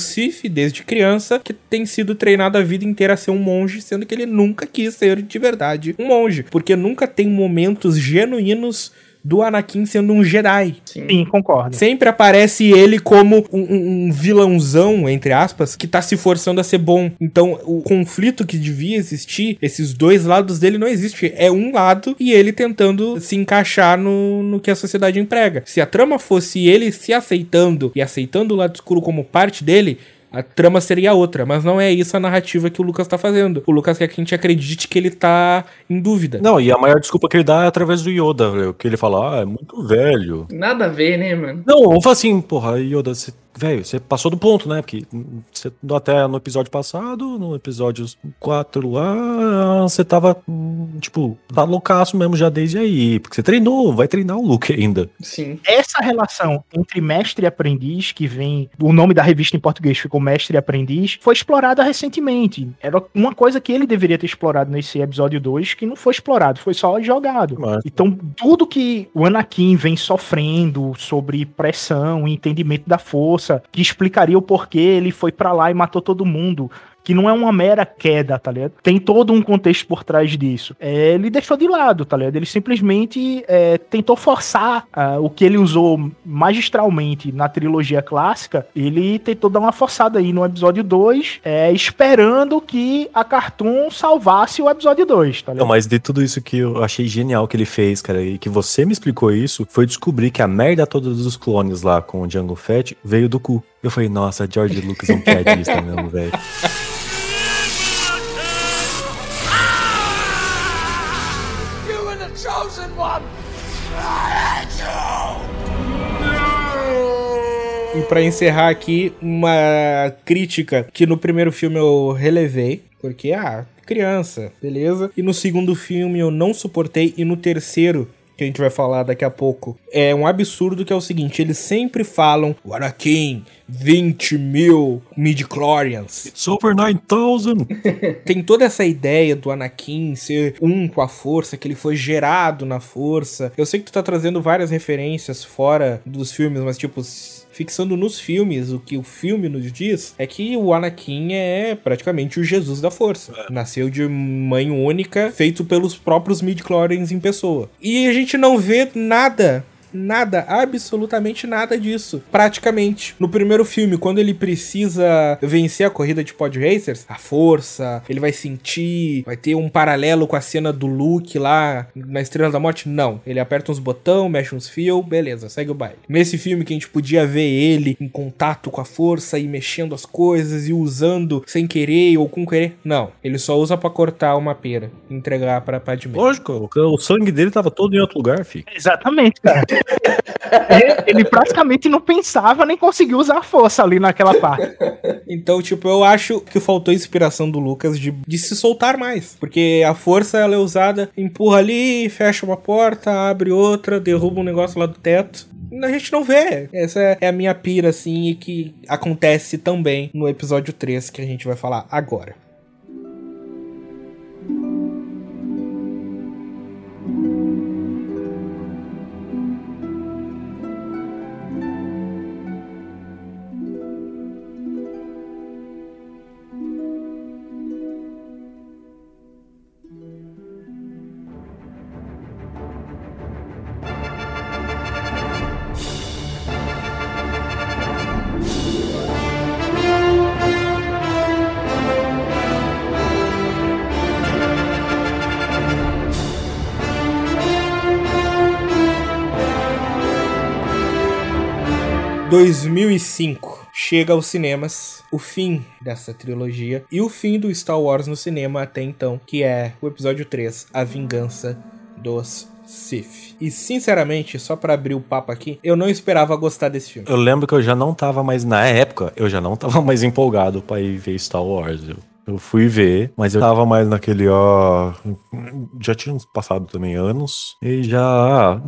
desde criança que tem sido treinado a vida inteira a ser um monge, sendo que ele nunca quis ser de verdade um monge. Porque nunca tem momentos genuínos do Anakin sendo um Jedi. Sim, Sim concordo. Sempre aparece ele como um, um, vilãozão, entre aspas, que tá se forçando a ser bom. Então, o conflito que devia existir, esses dois lados dele não existe. É um lado e ele tentando se encaixar no, no que a sociedade emprega. Se a trama fosse ele se aceitando e aceitando o lado escuro como parte dele, a trama seria outra, mas não é isso a narrativa que o Lucas tá fazendo. O Lucas quer que a gente acredite que ele tá em dúvida. Não, e a maior desculpa que ele dá é através do Yoda, que ele fala, ah, é muito velho. Nada a ver, né, mano? Não, vamos falar assim, porra, Yoda, você velho, você passou do ponto, né? Porque você até no episódio passado, no episódio 4 lá, você tava, tipo, tá loucaço mesmo já desde aí. Porque você treinou, vai treinar o Luke ainda. Sim. Essa relação entre mestre e aprendiz, que vem. O nome da revista em português ficou Mestre e Aprendiz, foi explorada recentemente. Era uma coisa que ele deveria ter explorado nesse episódio 2, que não foi explorado, foi só jogado. Mas... Então, tudo que o Anakin vem sofrendo sobre pressão e entendimento da força que explicaria o porquê ele foi para lá e matou todo mundo que não é uma mera queda, tá ligado? Tem todo um contexto por trás disso. É, ele deixou de lado, tá ligado? Ele simplesmente é, tentou forçar uh, o que ele usou magistralmente na trilogia clássica, ele tentou dar uma forçada aí no episódio 2, é, esperando que a Cartoon salvasse o episódio 2, tá ligado? Não, mas de tudo isso que eu achei genial que ele fez, cara, e que você me explicou isso, foi descobrir que a merda toda dos clones lá com o Django Fett veio do cu. Eu falei, nossa, George Lucas é um piadista mesmo, velho. E para encerrar aqui, uma crítica que no primeiro filme eu relevei, porque, ah, criança, beleza? E no segundo filme eu não suportei, e no terceiro que a gente vai falar daqui a pouco, é um absurdo que é o seguinte, eles sempre falam, o Anakin, 20 mil midichlorians. It's over 9000. Tem toda essa ideia do Anakin ser um com a força, que ele foi gerado na força. Eu sei que tu tá trazendo várias referências fora dos filmes, mas tipo, fixando nos filmes, o que o filme nos diz é que o Anakin é praticamente o Jesus da força. É. Nasceu de mãe única, feito pelos próprios midichlorians em pessoa. E a gente não vê nada nada, absolutamente nada disso. Praticamente. No primeiro filme, quando ele precisa vencer a corrida de pod racers, a força, ele vai sentir, vai ter um paralelo com a cena do Luke lá na Estrela da Morte. Não. Ele aperta uns botão, mexe uns fios, beleza, segue o baile. Nesse filme que a gente podia ver ele em contato com a força e mexendo as coisas e usando sem querer ou com querer. Não. Ele só usa para cortar uma pera e entregar pra Padme. Lógico, o sangue dele tava todo em outro lugar, filho. Exatamente, cara. ele praticamente não pensava nem conseguiu usar força ali naquela parte. Então, tipo, eu acho que faltou inspiração do Lucas de, de se soltar mais. Porque a força ela é usada, empurra ali, fecha uma porta, abre outra, derruba um negócio lá do teto a gente não vê. Essa é a minha pira, assim, e que acontece também no episódio 3 que a gente vai falar agora. 2005 chega aos cinemas o fim dessa trilogia e o fim do Star Wars no cinema até então, que é o episódio 3, A Vingança dos Sith. E sinceramente, só para abrir o papo aqui, eu não esperava gostar desse filme. Eu lembro que eu já não tava mais, na época, eu já não tava mais empolgado pra ir ver Star Wars. Eu eu fui ver, mas eu tava mais naquele, ó. Já tinha passado também anos. E já. Ah,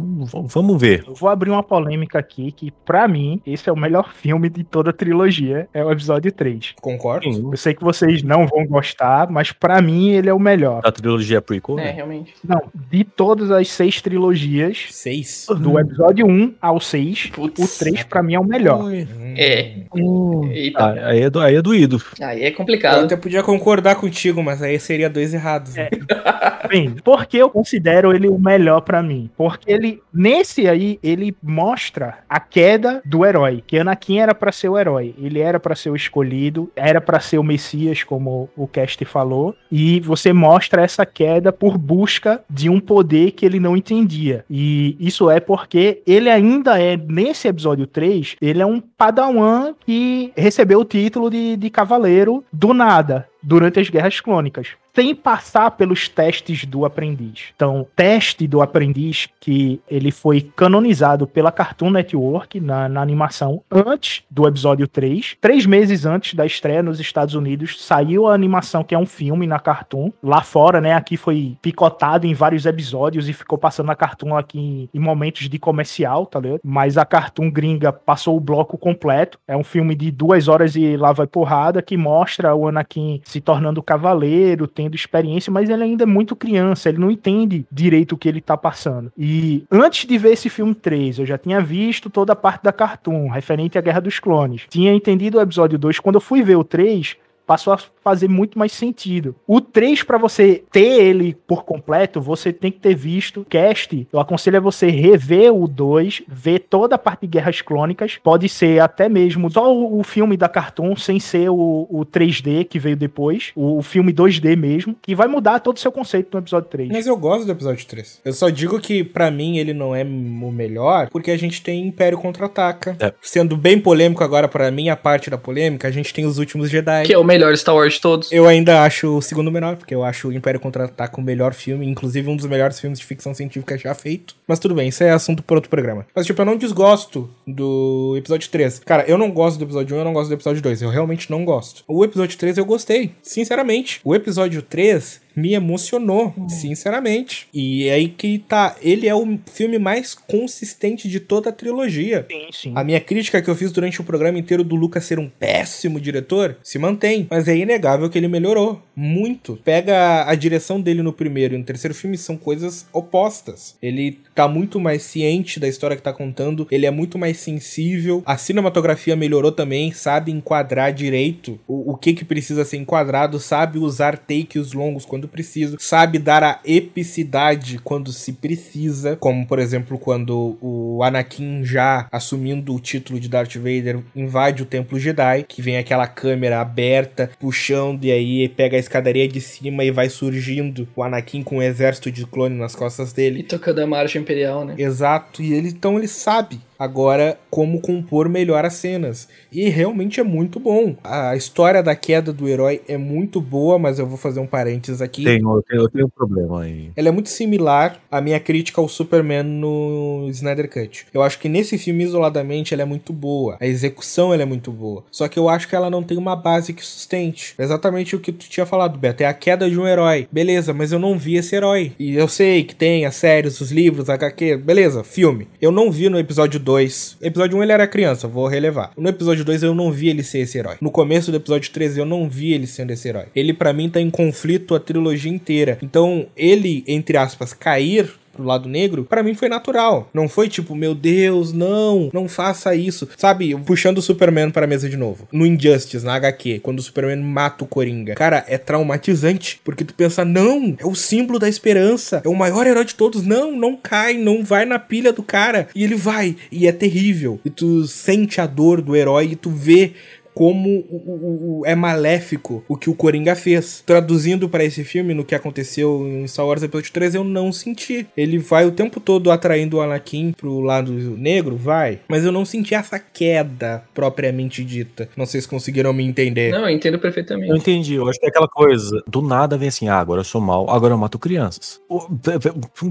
vamos ver. Eu vou abrir uma polêmica aqui que, para mim, esse é o melhor filme de toda a trilogia. É o episódio 3. Concordo. Sim. Eu sei que vocês não vão gostar, mas para mim ele é o melhor. Da trilogia prequel? É, né? realmente. Não, de todas as seis trilogias. Seis? Do hum. episódio 1 ao 6, Putz. o 3 para mim é o melhor. É. Hum. Ah, aí, é do, aí é doído. Aí é complicado. Eu até podia concordar contigo, mas aí seria dois errados. Né? É. Bem, porque eu considero ele o melhor para mim? Porque ele, nesse aí, ele mostra a queda do herói. Que Anakin era para ser o herói. Ele era para ser o escolhido, era para ser o Messias, como o Cast falou. E você mostra essa queda por busca de um poder que ele não entendia. E isso é porque ele ainda é, nesse episódio 3, ele é um padawan que recebeu o título de, de cavaleiro do nada durante as guerras clônicas sem passar pelos testes do aprendiz. Então, teste do aprendiz que ele foi canonizado pela Cartoon Network na, na, animação antes do episódio 3. Três meses antes da estreia nos Estados Unidos, saiu a animação que é um filme na Cartoon. Lá fora, né, aqui foi picotado em vários episódios e ficou passando na Cartoon aqui em, em momentos de comercial, tá ligado? Mas a Cartoon gringa passou o bloco completo. É um filme de duas horas e lá vai porrada que mostra o Anakin se tornando cavaleiro, tendo experiência, mas ele ainda é muito criança, ele não entende direito o que ele tá passando. E antes de ver esse filme 3, eu já tinha visto toda a parte da Cartoon, referente à Guerra dos Clones. Tinha entendido o episódio 2. Quando eu fui ver o 3, passou a fazer muito mais sentido. O 3, para você ter ele por completo, você tem que ter visto cast. Eu aconselho a você rever o 2, ver toda a parte de Guerras Clônicas. Pode ser até mesmo só o, filme da Cartoon, sem ser o, o 3D que veio depois, o, o, filme 2D mesmo, que vai mudar todo o seu conceito no episódio 3. Mas eu gosto do episódio 3. Eu só digo que para mim ele não é o melhor, porque a gente tem Império Contra-Ataca. É. Sendo bem polêmico agora para mim, a parte da polêmica, a gente tem Os Últimos Jedi. Que é o melhor Star Wars de todos. Eu ainda acho o segundo melhor, porque eu acho o Império Contra-Ataca o melhor filme, inclusive um dos melhores filmes de ficção científica já feito. Mas tudo bem, isso é assunto para outro programa. Mas, tipo, eu não desgosto do episódio 3. Cara, eu não gosto do episódio 1, eu não gosto do episódio 2. Eu realmente não gosto. O episódio 3 eu gostei, sinceramente. O episódio 3 me emocionou, hum. sinceramente. E é aí que tá, ele é o filme mais consistente de toda a trilogia. Sim, sim. A minha crítica que eu fiz durante o programa inteiro do Lucas ser um péssimo diretor se mantém, mas é inegável que ele melhorou muito. Pega a direção dele no primeiro e no terceiro filme são coisas opostas. Ele tá muito mais ciente da história que tá contando, ele é muito mais sensível. A cinematografia melhorou também, sabe enquadrar direito o, o que que precisa ser enquadrado, sabe usar takes longos quando precisa, sabe dar a epicidade quando se precisa, como por exemplo quando o Anakin já assumindo o título de Darth Vader invade o Templo Jedi, que vem aquela câmera aberta, puxando e aí pega a escadaria de cima e vai surgindo o Anakin com um exército de clone nas costas dele. E tocando a marcha imperial, né? Exato, e ele então ele sabe agora como compor melhor as cenas. E realmente é muito bom. A história da queda do herói é muito boa, mas eu vou fazer um parênteses aqui. Tenho, eu tenho, eu tenho um problema aí. Ela é muito similar à minha crítica ao Superman no Snyder Cut. Eu acho que nesse filme, isoladamente, ela é muito boa. A execução ela é muito boa. Só que eu acho que ela não tem uma base que sustente. exatamente o que tu tinha falado, Beto. É a queda de um herói. Beleza, mas eu não vi esse herói. E eu sei que tem as séries, os livros, HQ. Beleza, filme. Eu não vi no episódio 2 2. Episódio 1 ele era criança, vou relevar. No episódio 2 eu não vi ele ser esse herói. No começo do episódio 13 eu não vi ele sendo esse herói. Ele para mim tá em conflito a trilogia inteira. Então, ele, entre aspas, cair pro lado negro, para mim foi natural. Não foi tipo, meu Deus, não, não faça isso. Sabe, puxando o Superman pra mesa de novo. No Injustice, na HQ, quando o Superman mata o Coringa. Cara, é traumatizante, porque tu pensa, não, é o símbolo da esperança, é o maior herói de todos. Não, não cai, não vai na pilha do cara. E ele vai, e é terrível. E tu sente a dor do herói e tu vê como o, o, o, é maléfico o que o Coringa fez. Traduzindo para esse filme, no que aconteceu em Star Wars Episódio 3, eu não senti. Ele vai o tempo todo atraindo o Anakin pro lado negro, vai. Mas eu não senti essa queda propriamente dita. Não sei se conseguiram me entender. Não, eu entendo perfeitamente. Eu entendi. Eu acho que é aquela coisa. Do nada vem assim, ah, agora eu sou mal, agora eu mato crianças.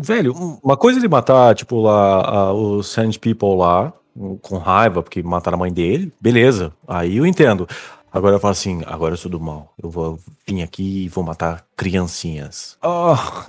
Velho, uma coisa é ele matar, tipo, lá, os Sand People lá, com raiva porque mataram a mãe dele, beleza, aí eu entendo. Agora eu falo assim, agora eu sou do mal. Eu vou vir aqui e vou matar criancinhas. Ah,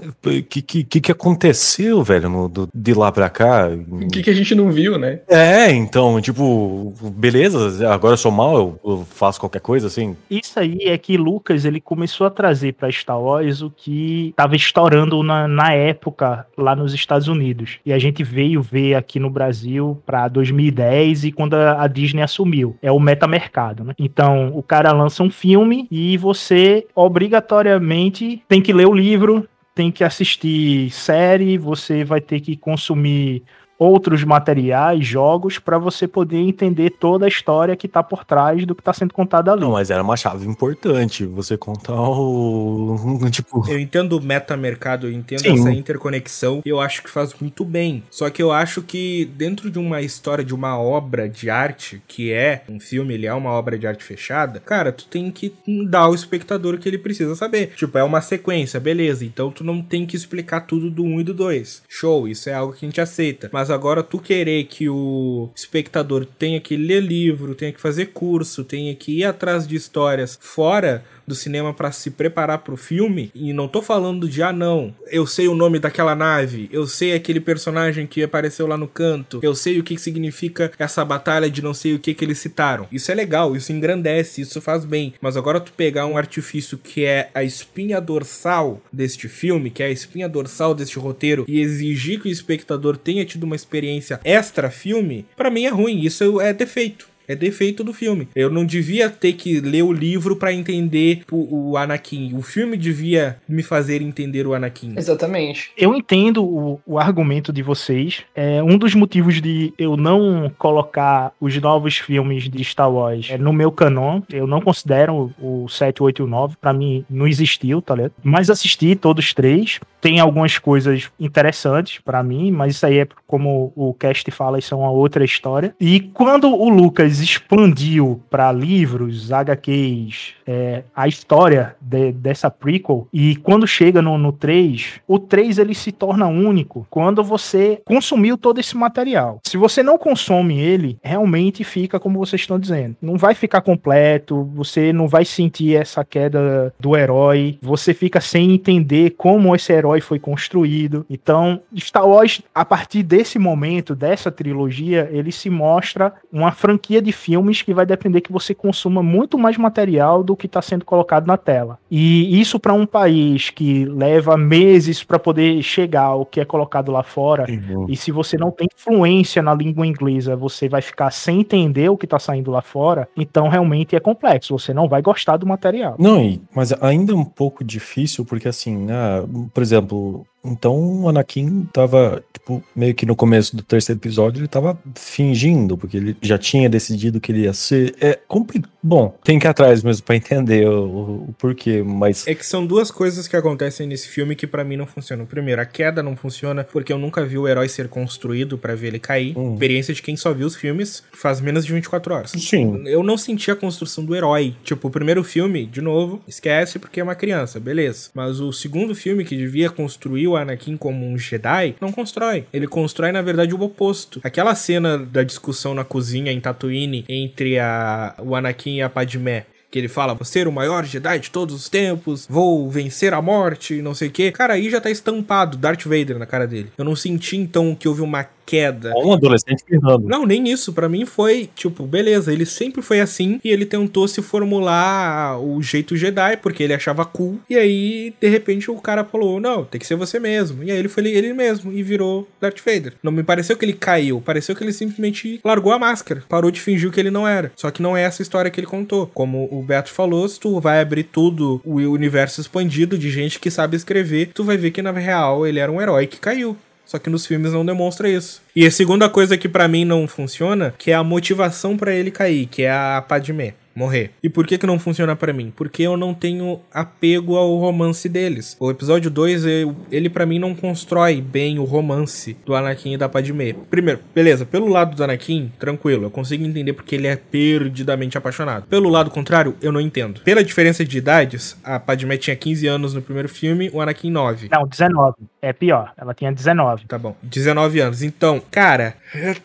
o oh, que, que, que aconteceu, velho, no, do, de lá pra cá? O que, que a gente não viu, né? É, então, tipo, beleza, agora eu sou mal, eu, eu, faço qualquer coisa, assim. Isso aí é que Lucas, ele começou a trazer pra Star Wars o que tava estourando na, na época lá nos Estados Unidos. E a gente veio ver aqui no Brasil pra 2010 e quando a, a Disney assumiu. É o metamercado, né? Então, o cara lança um filme e você obrigatoriamente tem que ler o livro, tem que assistir série, você vai ter que consumir outros materiais, jogos, para você poder entender toda a história que tá por trás do que tá sendo contado ali. Não, mas era uma chave importante você contar o. tipo. Eu entendo o metamercado, eu entendo Sim. essa interconexão, eu acho que faz muito bem. Só que eu acho que dentro de uma história, de uma obra de arte, que é um filme, ele é uma obra de arte fechada, cara, tu tem que dar ao espectador o que ele precisa saber. Tipo, é uma sequência, beleza. Então tu não tem que explicar tudo do 1 um e do 2. Show, isso é algo que a gente aceita. Mas agora tu querer que o espectador tenha que ler livro, tenha que fazer curso, tenha que ir atrás de histórias fora do cinema para se preparar pro filme, e não tô falando de ah não, eu sei o nome daquela nave, eu sei aquele personagem que apareceu lá no canto, eu sei o que significa essa batalha de não sei o que que eles citaram. Isso é legal, isso engrandece, isso faz bem. Mas agora tu pegar um artifício que é a espinha dorsal deste filme, que é a espinha dorsal deste roteiro e exigir que o espectador tenha tido uma experiência extra filme, para mim é ruim, isso é defeito. É defeito do filme. Eu não devia ter que ler o livro para entender o, o, Anakin. O filme devia me fazer entender o Anakin. Exatamente. Eu entendo o, o argumento de vocês. É um dos motivos de eu não colocar os novos filmes de Star Wars é, no meu canon. Eu não considero o 7, 8 e o 9. Pra mim, não existiu, tá ligado? Mas assisti todos três. Tem algumas coisas interessantes para mim, mas isso aí é como o cast fala, isso é uma outra história. E quando o Lucas expandiu para livros, HQs, é, a história de, dessa prequel. E quando chega no, no 3, o 3 ele se torna único quando você consumiu todo esse material. Se você não consome ele, realmente fica como vocês estão dizendo. Não vai ficar completo, você não vai sentir essa queda do herói, você fica sem entender como esse herói foi construído. Então, Star Wars, a partir desse momento, dessa trilogia, ele se mostra uma franquia de filmes que vai depender que você consuma muito mais material do que está sendo colocado na tela. E isso para um país que leva meses para poder chegar ao que é colocado lá fora, uhum. e se você não tem influência na língua inglesa, você vai ficar sem entender o que está saindo lá fora, então realmente é complexo, você não vai gostar do material. Não, mas ainda é um pouco difícil, porque assim, né, por exemplo, então o Anakin tava, tipo, meio que no começo do terceiro episódio, ele tava fingindo, porque ele já tinha decidido que ele ia ser. É complicado. Bom, tem que ir atrás mesmo pra entender o, o, porquê, mas. É que são duas coisas que acontecem nesse filme que para mim não funcionam. Primeiro, a queda não funciona porque eu nunca vi o herói ser construído para ver ele cair. Hum. Experiência de quem só viu os filmes faz menos de 24 horas. Sim. Eu não senti a construção do herói. Tipo, o primeiro filme, de novo, esquece porque é uma criança, beleza. Mas o segundo filme, que devia construir o Anakin como um Jedi, não constrói. Ele constrói, na verdade, o oposto. Aquela cena da discussão na cozinha em Tatooine entre a, o Anakin e a Padmé que ele fala, vou ser o maior Jedi de todos os tempos, vou vencer a morte, não sei o que. Cara, aí já tá estampado Darth Vader na cara dele. Eu não senti então que houve uma queda. Um adolescente ferrando. Não, nem isso. Para mim foi, tipo, beleza, ele sempre foi assim e ele tentou se formular o jeito Jedi, porque ele achava cool. E aí, de repente, o cara falou: não, tem que ser você mesmo. E aí ele foi ele mesmo e virou Darth Vader. Não me pareceu que ele caiu, pareceu que ele simplesmente largou a máscara, parou de fingir o que ele não era. Só que não é essa história que ele contou. Como o Beto falou, se tu vai abrir tudo o universo expandido de gente que sabe escrever, tu vai ver que na real ele era um herói que caiu. Só que nos filmes não demonstra isso. E a segunda coisa que para mim não funciona, que é a motivação para ele cair, que é a Padmé. Morrer. E por que que não funciona pra mim? Porque eu não tenho apego ao romance deles. O episódio 2, eu- ele pra mim não constrói bem o romance do Anakin e da Padmé. Primeiro, beleza, pelo lado do Anakin, tranquilo, eu consigo entender porque ele é perdidamente apaixonado. Pelo lado contrário, eu não entendo. Pela diferença de idades, a Padmé tinha 15 anos no primeiro filme, o Anakin 9. Não, 19. É pior. Ela tinha 19. Tá bom, 19 anos. Então, cara,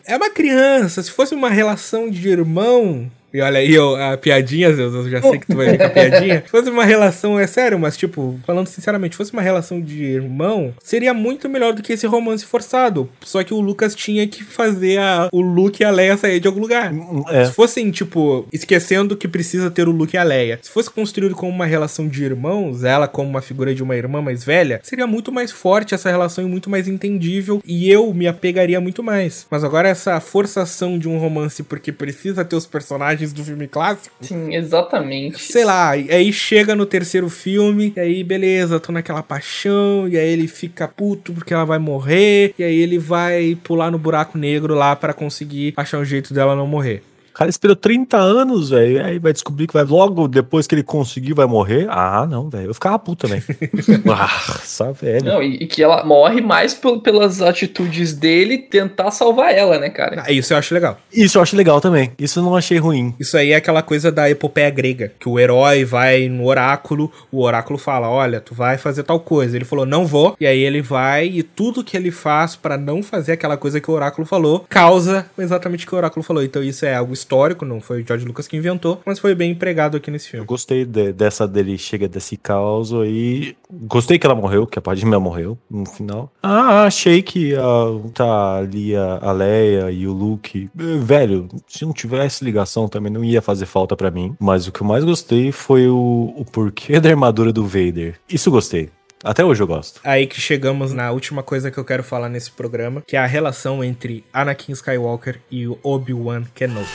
é uma criança. Se fosse uma relação de irmão. E olha aí eu- a piadinha, Zeus, eu já sei que tu vai vir com a piadinha. Se fosse uma relação, é sério, mas tipo, falando sinceramente, se fosse uma relação de irmão, seria muito melhor do que esse romance forçado. Só que o Lucas tinha que fazer a- o Luke e a Leia sair de algum lugar. É. Se fossem, tipo, esquecendo que precisa ter o Luke e a Leia. Se fosse construído como uma relação de irmãos, ela como uma figura de uma irmã mais velha, seria muito mais forte essa relação e muito mais entendível. E eu me apegaria muito mais. Mas agora essa forçação de um romance porque precisa ter os personagens do filme clássico. Sim, exatamente. Sei lá, e aí chega no terceiro filme, e aí beleza, tô naquela paixão, e aí ele fica puto porque ela vai morrer, e aí ele vai pular no buraco negro lá pra conseguir achar um jeito dela não morrer. O cara esperou 30 anos, velho. Aí vai descobrir que vai logo depois que ele conseguir vai morrer. Ah, não, velho. Eu ficava puto também. ah, essa velho. Não, e, e que ela morre mais pel- pelas atitudes dele tentar salvar ela, né, cara? Ah, isso eu acho legal. Isso eu acho legal também. Isso eu não achei ruim. Isso aí é aquela coisa da epopeia grega, que o herói vai no oráculo, o oráculo fala: "Olha, tu vai fazer tal coisa". Ele falou: "Não vou". E aí ele vai e tudo que ele faz pra não fazer aquela coisa que o oráculo falou, causa exatamente o que o oráculo falou. Então isso é algo histórico, não foi o George Lucas que inventou, mas foi bem empregado aqui nesse Eu filme. gostei de- dessa dele, chega desse caos aí. Gostei que ela morreu, que a Padmé morreu no final. Ah, achei que ah, tá ali a, a Leia e o Luke. Velho, se não tivesse ligação também não ia fazer falta pra mim. Mas o que eu mais gostei foi o, o porquê da armadura do Vader. Isso eu gostei. Até hoje eu gosto. Aí que chegamos na última coisa que eu quero falar nesse programa, que é a relação entre Anakin Skywalker e o Obi-Wan Kenobi.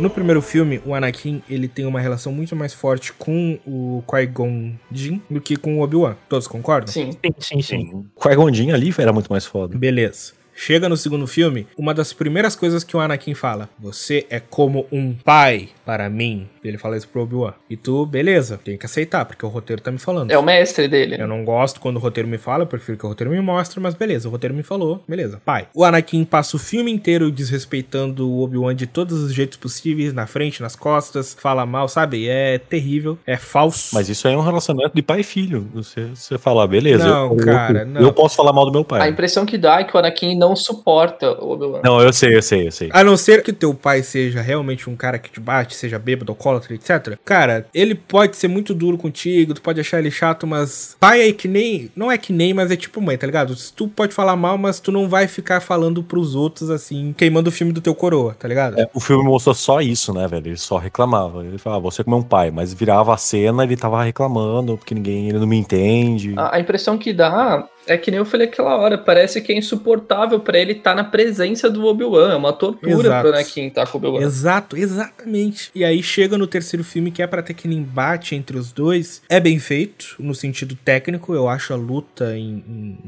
No primeiro filme, o Anakin ele tem uma relação muito mais forte com o Qui-Gon Jinn do que com o Obi-Wan. Todos concordam? Sim. Sim, sim, sim. Qui-Gon Jinn ali era muito mais foda. Beleza. Chega no segundo filme, uma das primeiras coisas que o Anakin fala: Você é como um pai para mim. Ele fala isso pro Obi-Wan. E tu, beleza, tem que aceitar, porque o roteiro tá me falando. É o mestre dele. Eu não gosto quando o roteiro me fala, eu prefiro que o roteiro me mostre, mas beleza, o roteiro me falou, beleza. Pai. O Anakin passa o filme inteiro desrespeitando o Obi-Wan de todos os jeitos possíveis, na frente, nas costas, fala mal, sabe? É terrível, é falso. Mas isso aí é um relacionamento de pai e filho. Você, você fala, beleza. Não, eu, eu- cara, eu, não. posso falar mal do meu pai. A impressão que dá é que o Anakin não suporta o Obi-Wan. Não, eu sei, eu sei, eu sei. A não ser que teu pai seja realmente um cara que te bate, seja bêbado, alcoólatra, etc. Cara, ele pode ser muito duro contigo, tu pode achar ele chato, mas pai é que nem. Não é que nem, mas é tipo mãe, tá ligado? Tu pode falar mal, mas tu não vai ficar falando pros outros assim, queimando o filme do teu coroa, tá ligado? É, o filme mostrou só isso, né, velho? Ele só reclamava. Ele falava, você é como um pai, mas virava a cena ele tava reclamando, porque ninguém, ele não me entende. A, a impressão que dá é que nem eu falei aquela hora, parece que é insuportável pra ele estar na presença do Obi-Wan. É uma tortura Exato. pro Anakin estar com o Obi-Wan. Exato, exatamente. E aí chega no terceiro filme que é pra ter aquele embate entre os dois. É bem feito, no sentido técnico. Eu acho a luta em. em-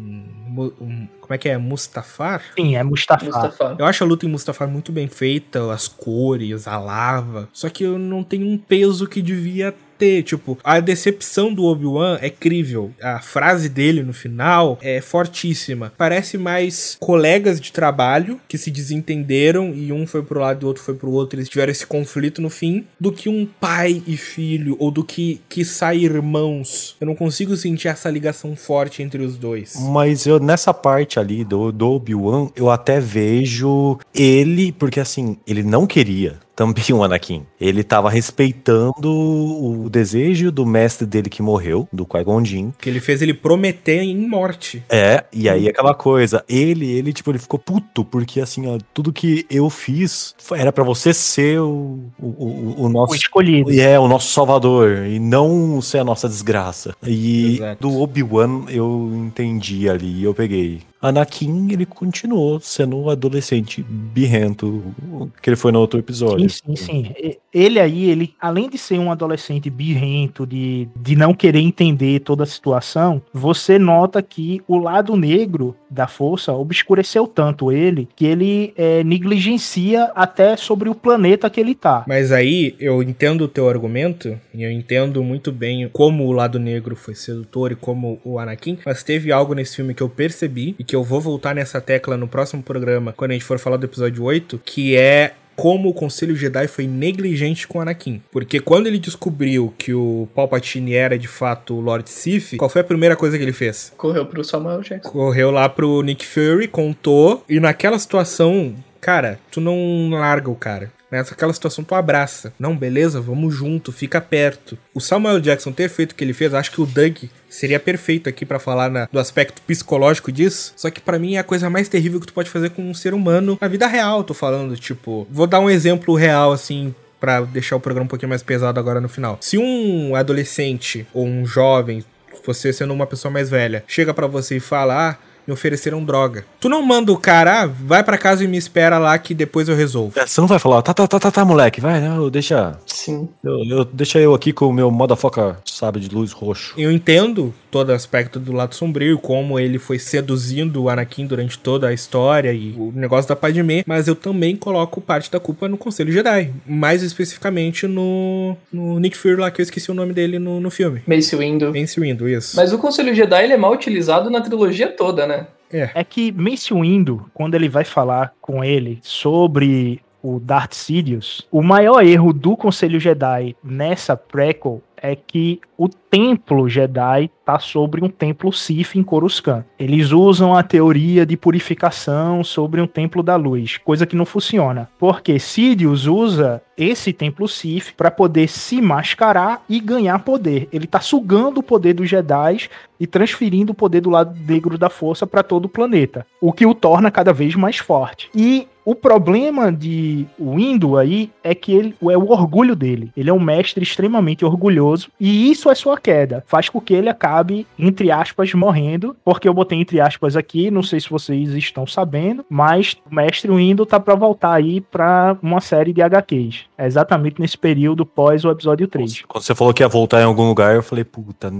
em como é que é? Mustafar? Sim, é Mustafa. Mustafa. Eu acho a luta em Mustafar muito bem feita, as cores, a lava. Só que eu não tenho um peso que devia ter. Tipo, a decepção do Obi-Wan é crível. A frase dele no final é fortíssima. Parece mais colegas de trabalho que se desentenderam e um foi pro lado e o outro foi pro outro. Eles tiveram esse conflito no fim, do que um pai e filho, ou do que, que sai irmãos. Eu não consigo sentir essa ligação forte entre os dois. Mas eu, nessa parte ali do, do Obi-Wan, eu até vejo ele, porque assim, ele não queria também o Anakin. Ele tava respeitando o desejo do mestre dele que morreu, do Qui-Gon Jinn. Que ele fez ele prometer em morte. É, e aí aquela coisa, ele, ele, tipo, ele ficou puto, porque assim, ó, tudo que eu fiz era pra você ser o, o, o, o O nosso. escolhido. E é, o nosso salvador, e não ser a nossa desgraça. E Exato. do Obi-Wan eu entendi ali, eu peguei. Anakin, ele continuou sendo o adolescente birrento que ele foi no outro episódio. Sim, sim, sim. Ele aí, ele, além de ser um adolescente birrento, de, de não querer entender toda a situação, você nota que o lado negro da força obscureceu tanto ele que ele é, negligencia até sobre o planeta que ele tá. Mas aí eu entendo o teu argumento, e eu entendo muito bem como o lado negro foi sedutor e como o Anakin, mas teve algo nesse filme que eu percebi e que eu vou voltar nessa tecla no próximo programa, quando a gente for falar do episódio 8, que é como o Conselho Jedi foi negligente com Anakin. Porque quando ele descobriu que o Palpatine era de fato o Lord Sith, qual foi a primeira coisa que ele fez? Correu pro Samuel Jackson. Correu lá pro Nick Fury, contou, e naquela situação, cara, tu não larga o cara. Nessa aquela situação tu abraça. Não, beleza, vamos junto, fica perto. O Samuel Jackson ter feito o que ele fez, acho que o Doug seria perfeito aqui para falar na, do aspecto psicológico disso. Só que para mim é a coisa mais terrível que tu pode fazer com um ser humano na vida real, tô falando, tipo, vou dar um exemplo real assim para deixar o programa um pouquinho mais pesado agora no final. Se um adolescente ou um jovem, você sendo uma pessoa mais velha, chega para você e fala: "Ah, me ofereceram droga. Tu não manda o cara, ah, vai para casa e me espera lá que depois eu resolvo. É, você não vai falar, tá, tá, tá, tá, tá moleque, vai, não, deixa. Sim. Eu, eu, deixa eu aqui com o meu foca sabe, de luz roxo. Eu entendo todo aspecto do lado sombrio, como ele foi seduzindo o Anakin durante toda a história e o negócio da Padmé, mas eu também coloco parte da culpa no Conselho Jedi. Mais especificamente no, no Nick Fury lá, que eu esqueci o nome dele no, no filme. Mace Windu. Mace Windu, isso. Mas o Conselho Jedi ele é mal utilizado na trilogia toda, né? É. é que Mace Windu, quando ele vai falar com ele sobre o Darth Sidious, o maior erro do Conselho Jedi nessa prequel é que o templo Jedi está sobre um templo Sith em Coruscant. Eles usam a teoria de purificação sobre um templo da luz, coisa que não funciona. Porque Sidious usa esse templo Sith para poder se mascarar e ganhar poder. Ele está sugando o poder dos Jedi e transferindo o poder do lado negro da força para todo o planeta, o que o torna cada vez mais forte. E o problema de Windu aí é que ele é o orgulho dele. Ele é um mestre extremamente orgulhoso e isso é sua queda. Faz com que ele acabe, entre aspas, morrendo. Porque eu botei entre aspas aqui, não sei se vocês estão sabendo, mas o mestre Windu tá para voltar aí para uma série de HQs. É exatamente nesse período pós o episódio 3. Quando você falou que ia voltar em algum lugar, eu falei, puta,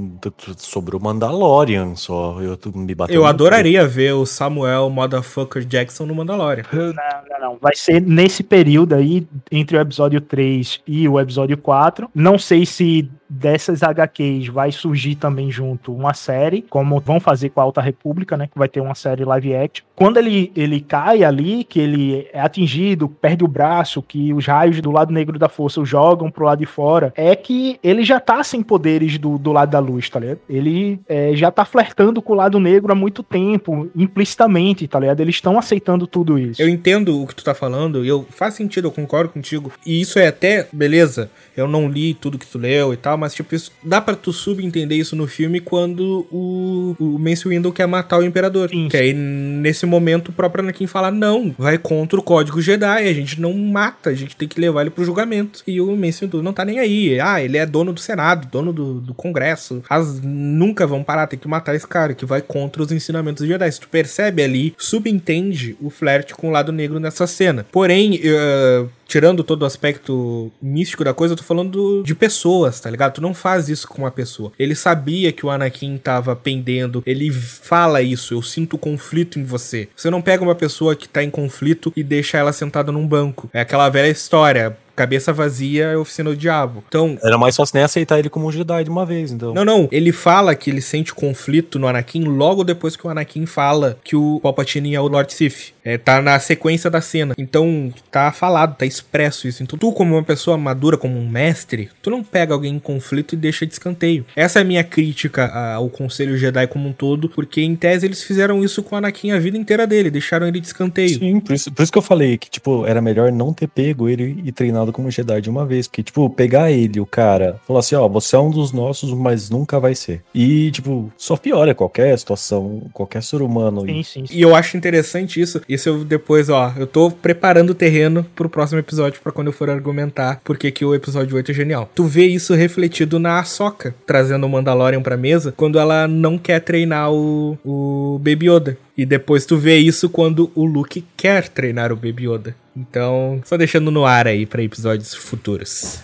sobrou Mandalorian só. Eu me bateu. Eu adoraria ver o Samuel Motherfucker Jackson no Mandalorian. Não, não, não. Vai ser nesse período aí, entre o episódio 3 e o episódio 4. Não sei se dessas HQs vai surgir também junto uma série, como vão fazer com a Alta República, né? Que vai ter uma série live action. Quando ele, ele cai ali, que ele é atingido, perde o braço, que os raios do lado negro da força o jogam pro lado de fora, é que ele já tá sem poderes do, do lado da luz, tá ligado? Ele é, já tá flertando com o lado negro há muito tempo, implicitamente, tá ligado? Eles estão aceitando tudo isso. Eu entendo o que tu tá falando, e eu faz sentido, eu concordo contigo. E isso é até, beleza, eu não li tudo que tu leu e tal, mas tipo, isso, dá para tu subentender isso no filme quando o, o Mace Windu quer matar o Imperador. Sim. Que aí, nesse momento, o próprio Anakin fala, não, vai contra o Código Jedi, a gente não mata, a gente tem que levar ele pro julgamento. E o Mace Windu não tá nem aí. Ah, ele é dono do Senado, dono do, do Congresso. As nunca vão parar, tem que matar esse cara, que vai contra os ensinamentos Jedi. Se tu percebe ali, subentende o flerte com o lado negro nessa cena. Porém, uh, tirando todo o aspecto místico da coisa, eu tô falando de pessoas, tá ligado? Tu não faz isso com uma pessoa. Ele sabia que o Anakin tava pendendo, ele fala isso, eu sinto conflito em você. Você não pega uma pessoa que tá em conflito e deixa ela sentada num banco. É aquela velha história cabeça vazia é oficina do diabo. Então. Era mais fácil nem aceitar ele como um Jedi de uma vez, então. Não, não. Ele fala que ele sente conflito no Anakin logo depois que o Anakin fala que o Palpatine é o Lord Sith. É, tá na sequência da cena. Então, tá falado, tá expresso isso. Então, tu, como uma pessoa madura, como um mestre, tu não pega alguém em conflito e deixa de escanteio. Essa é a minha crítica ao Conselho Jedi como um todo, porque em tese eles fizeram isso com o Anakin a vida inteira dele, deixaram ele de escanteio. Sim, por isso, por isso que eu falei que, tipo, era melhor não ter pego ele e treinado como Jedi de uma vez. Porque, tipo, pegar ele, o cara, falar assim, ó, você é um dos nossos, mas nunca vai ser. E, tipo, só piora qualquer situação, qualquer ser humano. Sim, sim, sim. E eu acho interessante isso. Isso eu depois, ó, eu tô preparando o terreno pro próximo episódio para quando eu for argumentar porque que o episódio 8 é genial. Tu vê isso refletido na Ahsoka, trazendo o Mandalorian pra mesa, quando ela não quer treinar o, o Baby Yoda E depois tu vê isso quando o Luke quer treinar o Baby Yoda. Então, só deixando no ar aí para episódios futuros.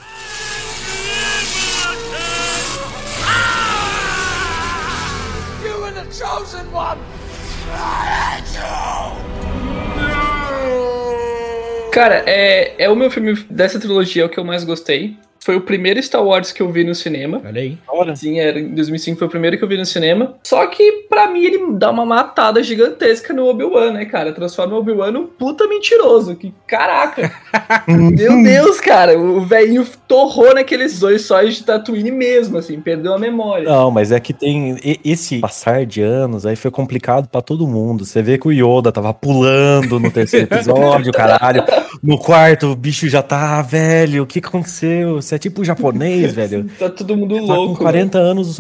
Cara, é, é o meu filme dessa trilogia é o que eu mais gostei. Foi o primeiro Star Wars que eu vi no cinema. Olha aí. Sim, era em 2005 foi o primeiro que eu vi no cinema. Só que, pra mim, ele dá uma matada gigantesca no Obi-Wan, né, cara? Transforma o Obi-Wan num puta mentiroso. Que caraca! Meu Deus, cara. O velhinho torrou naqueles dois sóis de Tatooine mesmo, assim. Perdeu a memória. Não, mas é que tem esse passar de anos aí foi complicado pra todo mundo. Você vê que o Yoda tava pulando no terceiro episódio, caralho. No quarto o bicho já tá velho. O que aconteceu? Você é tipo japonês, velho. Tá todo mundo Tá com louco. né? 40 anos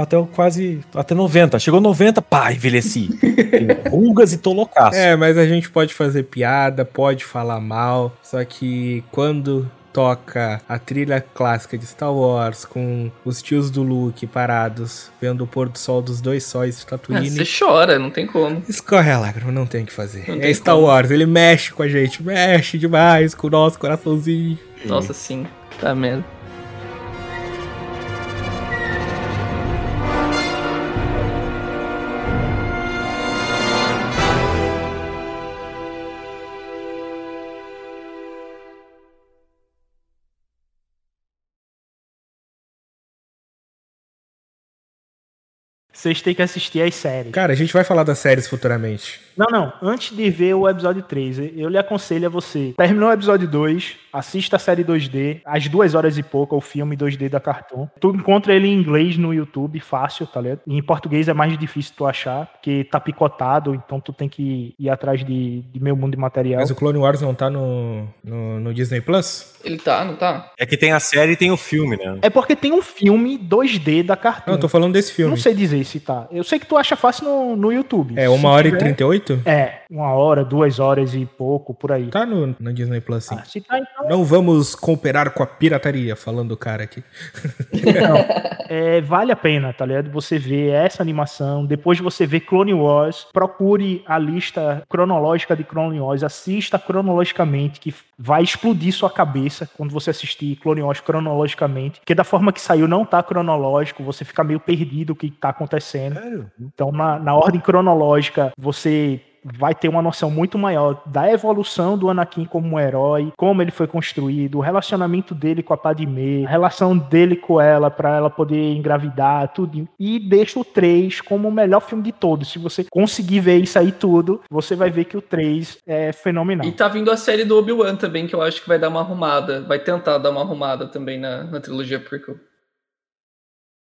até, quase até 90. Chegou 90, pá, envelheci. Tem Rugas e tô loucaço. É, mas a gente pode fazer piada, pode falar mal, só que quando toca a trilha clássica de Star Wars com os tios do Luke parados vendo o pôr do sol dos dois sóis de É, Tatooine, Você chora, não tem como. escorre a lágrima, não tem o que fazer. Não é Star como. Wars, ele mexe com a gente, mexe demais com o nosso coraçãozinho. Nossa, sim. Tá merda. Vocês têm que assistir as séries. Cara, a gente vai falar das séries futuramente. Não, não. Antes de ver o episódio 3, eu lhe aconselho a você. Terminou o episódio 2, assista a série 2D, às duas horas e pouco, o filme 2D da Cartoon. Tu encontra ele em inglês no YouTube, fácil, tá ligado? Em português é mais difícil tu achar, porque tá picotado, então tu tem que ir atrás de, de meu mundo de material. Mas o Clone Wars não tá no, no, no Disney Plus? Ele tá, não tá? É que tem a série e tem o filme, né? É porque tem um filme 2D da Cartoon. Não, eu tô falando desse filme. Não sei dizer se tá. Eu sei que tu acha fácil no, no YouTube. É 1 hora tiver... e 38? É, uma hora, duas horas e pouco, por aí. Tá no, no Disney Plus, sim. Ah, se tá, então... Não vamos cooperar com a pirataria, falando o cara aqui. Não, é, vale a pena, tá ligado? Você vê essa animação, depois você vê Clone Wars, procure a lista cronológica de Clone Wars, assista cronologicamente, que vai explodir sua cabeça quando você assistir Clone Wars cronologicamente, porque da forma que saiu não tá cronológico, você fica meio perdido o que tá acontecendo. Sério? Então, na, na ordem cronológica, você vai ter uma noção muito maior da evolução do Anakin como um herói, como ele foi construído, o relacionamento dele com a Padmé, a relação dele com ela para ela poder engravidar, tudo. E deixa o 3 como o melhor filme de todos. Se você conseguir ver isso aí tudo, você vai ver que o 3 é fenomenal. E tá vindo a série do Obi-Wan também, que eu acho que vai dar uma arrumada. Vai tentar dar uma arrumada também na, na trilogia prequel.